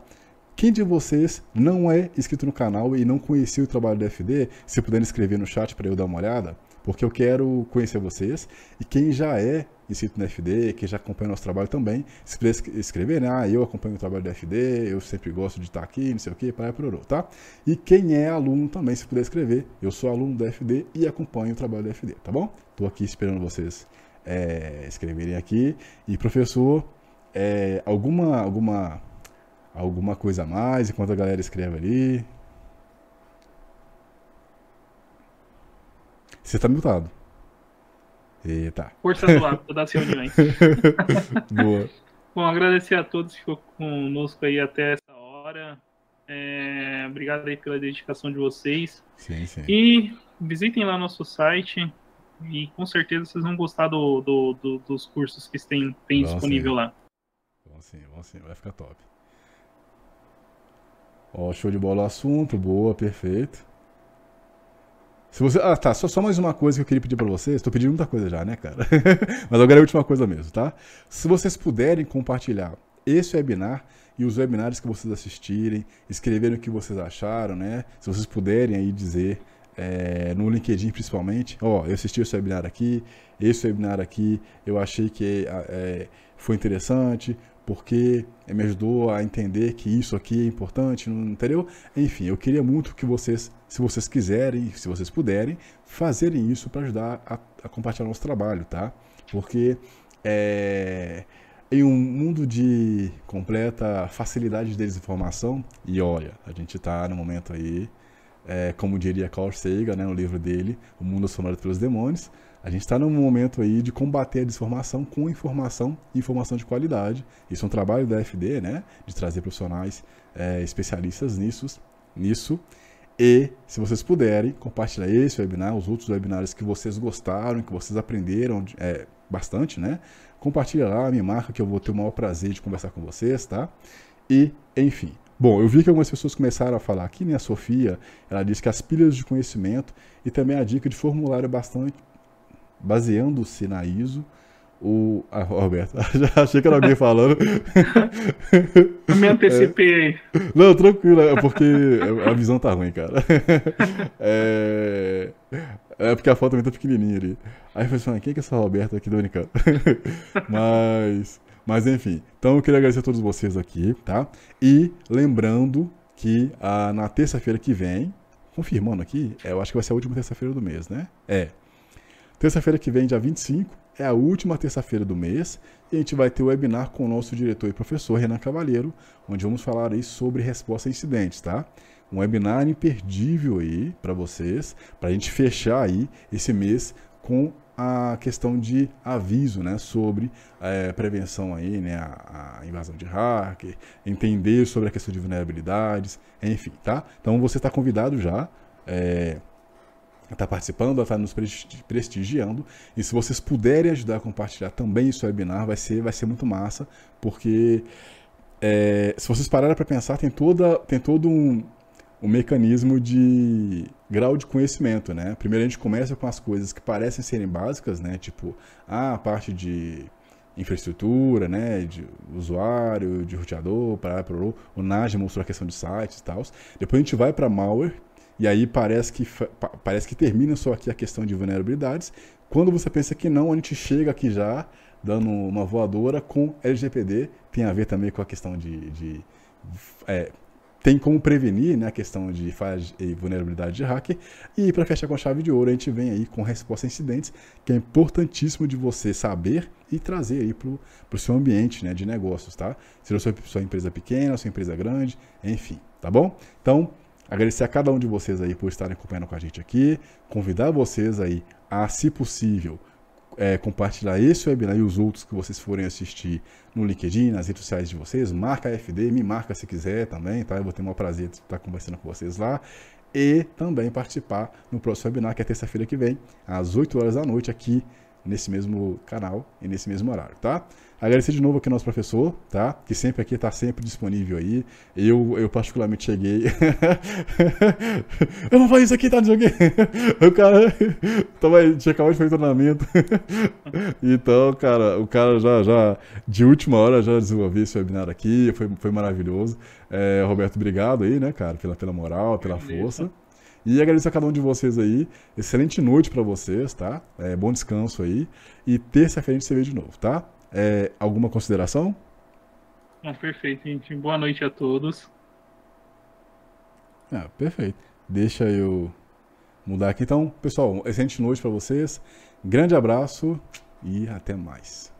quem de vocês não é inscrito no canal e não conhecia o trabalho do FD, se puder escrever no chat para eu dar uma olhada, porque eu quero conhecer vocês. E quem já é inscrito no FD, quem já acompanha o nosso trabalho também, se puder escrever, né? Ah, eu acompanho o trabalho do FD, eu sempre gosto de estar aqui, não sei o que, para por tá? E quem é aluno também, se puder escrever, eu sou aluno do FD e acompanho o trabalho do FD, tá bom? Estou aqui esperando vocês é, escreverem aqui. E professor, é, alguma alguma alguma coisa a mais enquanto a galera escreve ali. Você tá mutado. Eita. Força do lado das reuniões. Boa. Bom, agradecer a todos que ficou conosco aí até essa hora. É, obrigado aí pela dedicação de vocês. Sim, sim. E visitem lá nosso site e com certeza vocês vão gostar do, do, do dos cursos que tem, tem disponível sim. lá. Bom sim, bom sim, vai ficar top. Ó, show de bola o assunto, boa, perfeito. Se você, ah, tá, só, só mais uma coisa que eu queria pedir para vocês. Estou pedindo muita coisa já, né, cara? Mas agora é a última coisa mesmo, tá? Se vocês puderem compartilhar esse webinar e os webinars que vocês assistirem, escreverem o que vocês acharam, né? Se vocês puderem aí dizer é, no LinkedIn principalmente, ó, eu assisti esse webinar aqui, esse webinar aqui, eu achei que é, foi interessante, porque me ajudou a entender que isso aqui é importante, entendeu? Enfim, eu queria muito que vocês, se vocês quiserem, se vocês puderem, fazerem isso para ajudar a, a, compartilhar nosso trabalho, tá? Porque é, em um mundo de completa facilidade de desinformação, e olha, a gente está no momento aí, é, como diria Carl Sagan, né, no livro dele, O Mundo Assombrado pelos Demônios, a gente está num momento aí de combater a desinformação com informação e informação de qualidade. Isso é um trabalho da FD, né? De trazer profissionais é, especialistas nisso, nisso. E, se vocês puderem, compartilhar esse webinar, os outros webinars que vocês gostaram, que vocês aprenderam é, bastante, né? Compartilha lá, me marca que eu vou ter o maior prazer de conversar com vocês, tá? E, enfim. Bom, eu vi que algumas pessoas começaram a falar aqui, né? A Sofia, ela disse que as pilhas de conhecimento e também a dica de formulário bastante baseando-se na ISO, o. Ah, Roberto, já achei que era alguém falando. Eu me antecipei. É, não, tranquilo, é porque a visão tá ruim, cara. É, é porque a foto também tá pequenininha ali. Aí eu falei assim, quem é que é essa Roberta aqui do brincando? Mas. Mas enfim, então eu queria agradecer a todos vocês aqui, tá? E lembrando que ah, na terça-feira que vem, confirmando aqui, é, eu acho que vai ser a última terça-feira do mês, né? É, Terça-feira que vem, dia 25, é a última terça-feira do mês e a gente vai ter o webinar com o nosso diretor e professor Renan Cavalheiro, onde vamos falar aí sobre resposta a incidentes, tá? Um webinar imperdível aí para vocês, para a gente fechar aí esse mês com a questão de aviso, né, sobre é, prevenção aí, né, a, a, invasão de hacker, entender sobre a questão de vulnerabilidades, enfim, tá? Então você está convidado já. É, está participando, está nos prestigiando. E se vocês puderem ajudar a compartilhar também esse webinar, vai ser, vai ser muito massa, porque é, se vocês pararem para pensar, tem, toda, tem todo um, um mecanismo de grau de conhecimento, né? Primeiro a gente começa com as coisas que parecem serem básicas, né? Tipo, ah, a parte de infraestrutura, né, de usuário, de roteador, para o NAS mostrou a questão de sites e tal. Depois a gente vai para malware e aí parece que parece que termina só aqui a questão de vulnerabilidades. Quando você pensa que não, a gente chega aqui já dando uma voadora com LGPD, tem a ver também com a questão de, de é, tem como prevenir né, a questão de falhas e vulnerabilidade de hacker. E para fechar com a chave de ouro, a gente vem aí com resposta a incidentes, que é importantíssimo de você saber e trazer aí para o seu ambiente né, de negócios, tá? Seja sua, sua empresa pequena, sua empresa grande, enfim, tá bom? Então, agradecer a cada um de vocês aí por estarem acompanhando com a gente aqui, convidar vocês aí a, se possível, é, compartilhar esse webinar e os outros que vocês forem assistir no LinkedIn, nas redes sociais de vocês. Marca a FD, me marca se quiser também, tá? Eu vou ter um prazer de estar conversando com vocês lá. E também participar no próximo webinar, que é terça-feira que vem, às 8 horas da noite, aqui nesse mesmo canal e nesse mesmo horário, tá? Agradecer de novo aqui ao nosso professor, tá? Que sempre aqui está sempre disponível aí. Eu, eu particularmente cheguei. eu vou fazer isso aqui, tá? Não O cara tava, tinha acabado de fazer treinamento. então, cara, o cara já, já de última hora já desenvolveu esse webinar aqui. Foi, foi maravilhoso. É, Roberto, obrigado aí, né, cara, pela, pela moral, pela força. E agradeço a cada um de vocês aí. Excelente noite para vocês, tá? É, bom descanso aí. E terça-feira a gente se vê de novo, tá? É, alguma consideração? Ah, perfeito, gente. Boa noite a todos. Ah, perfeito. Deixa eu mudar aqui. Então, pessoal, excelente noite para vocês. Grande abraço e até mais.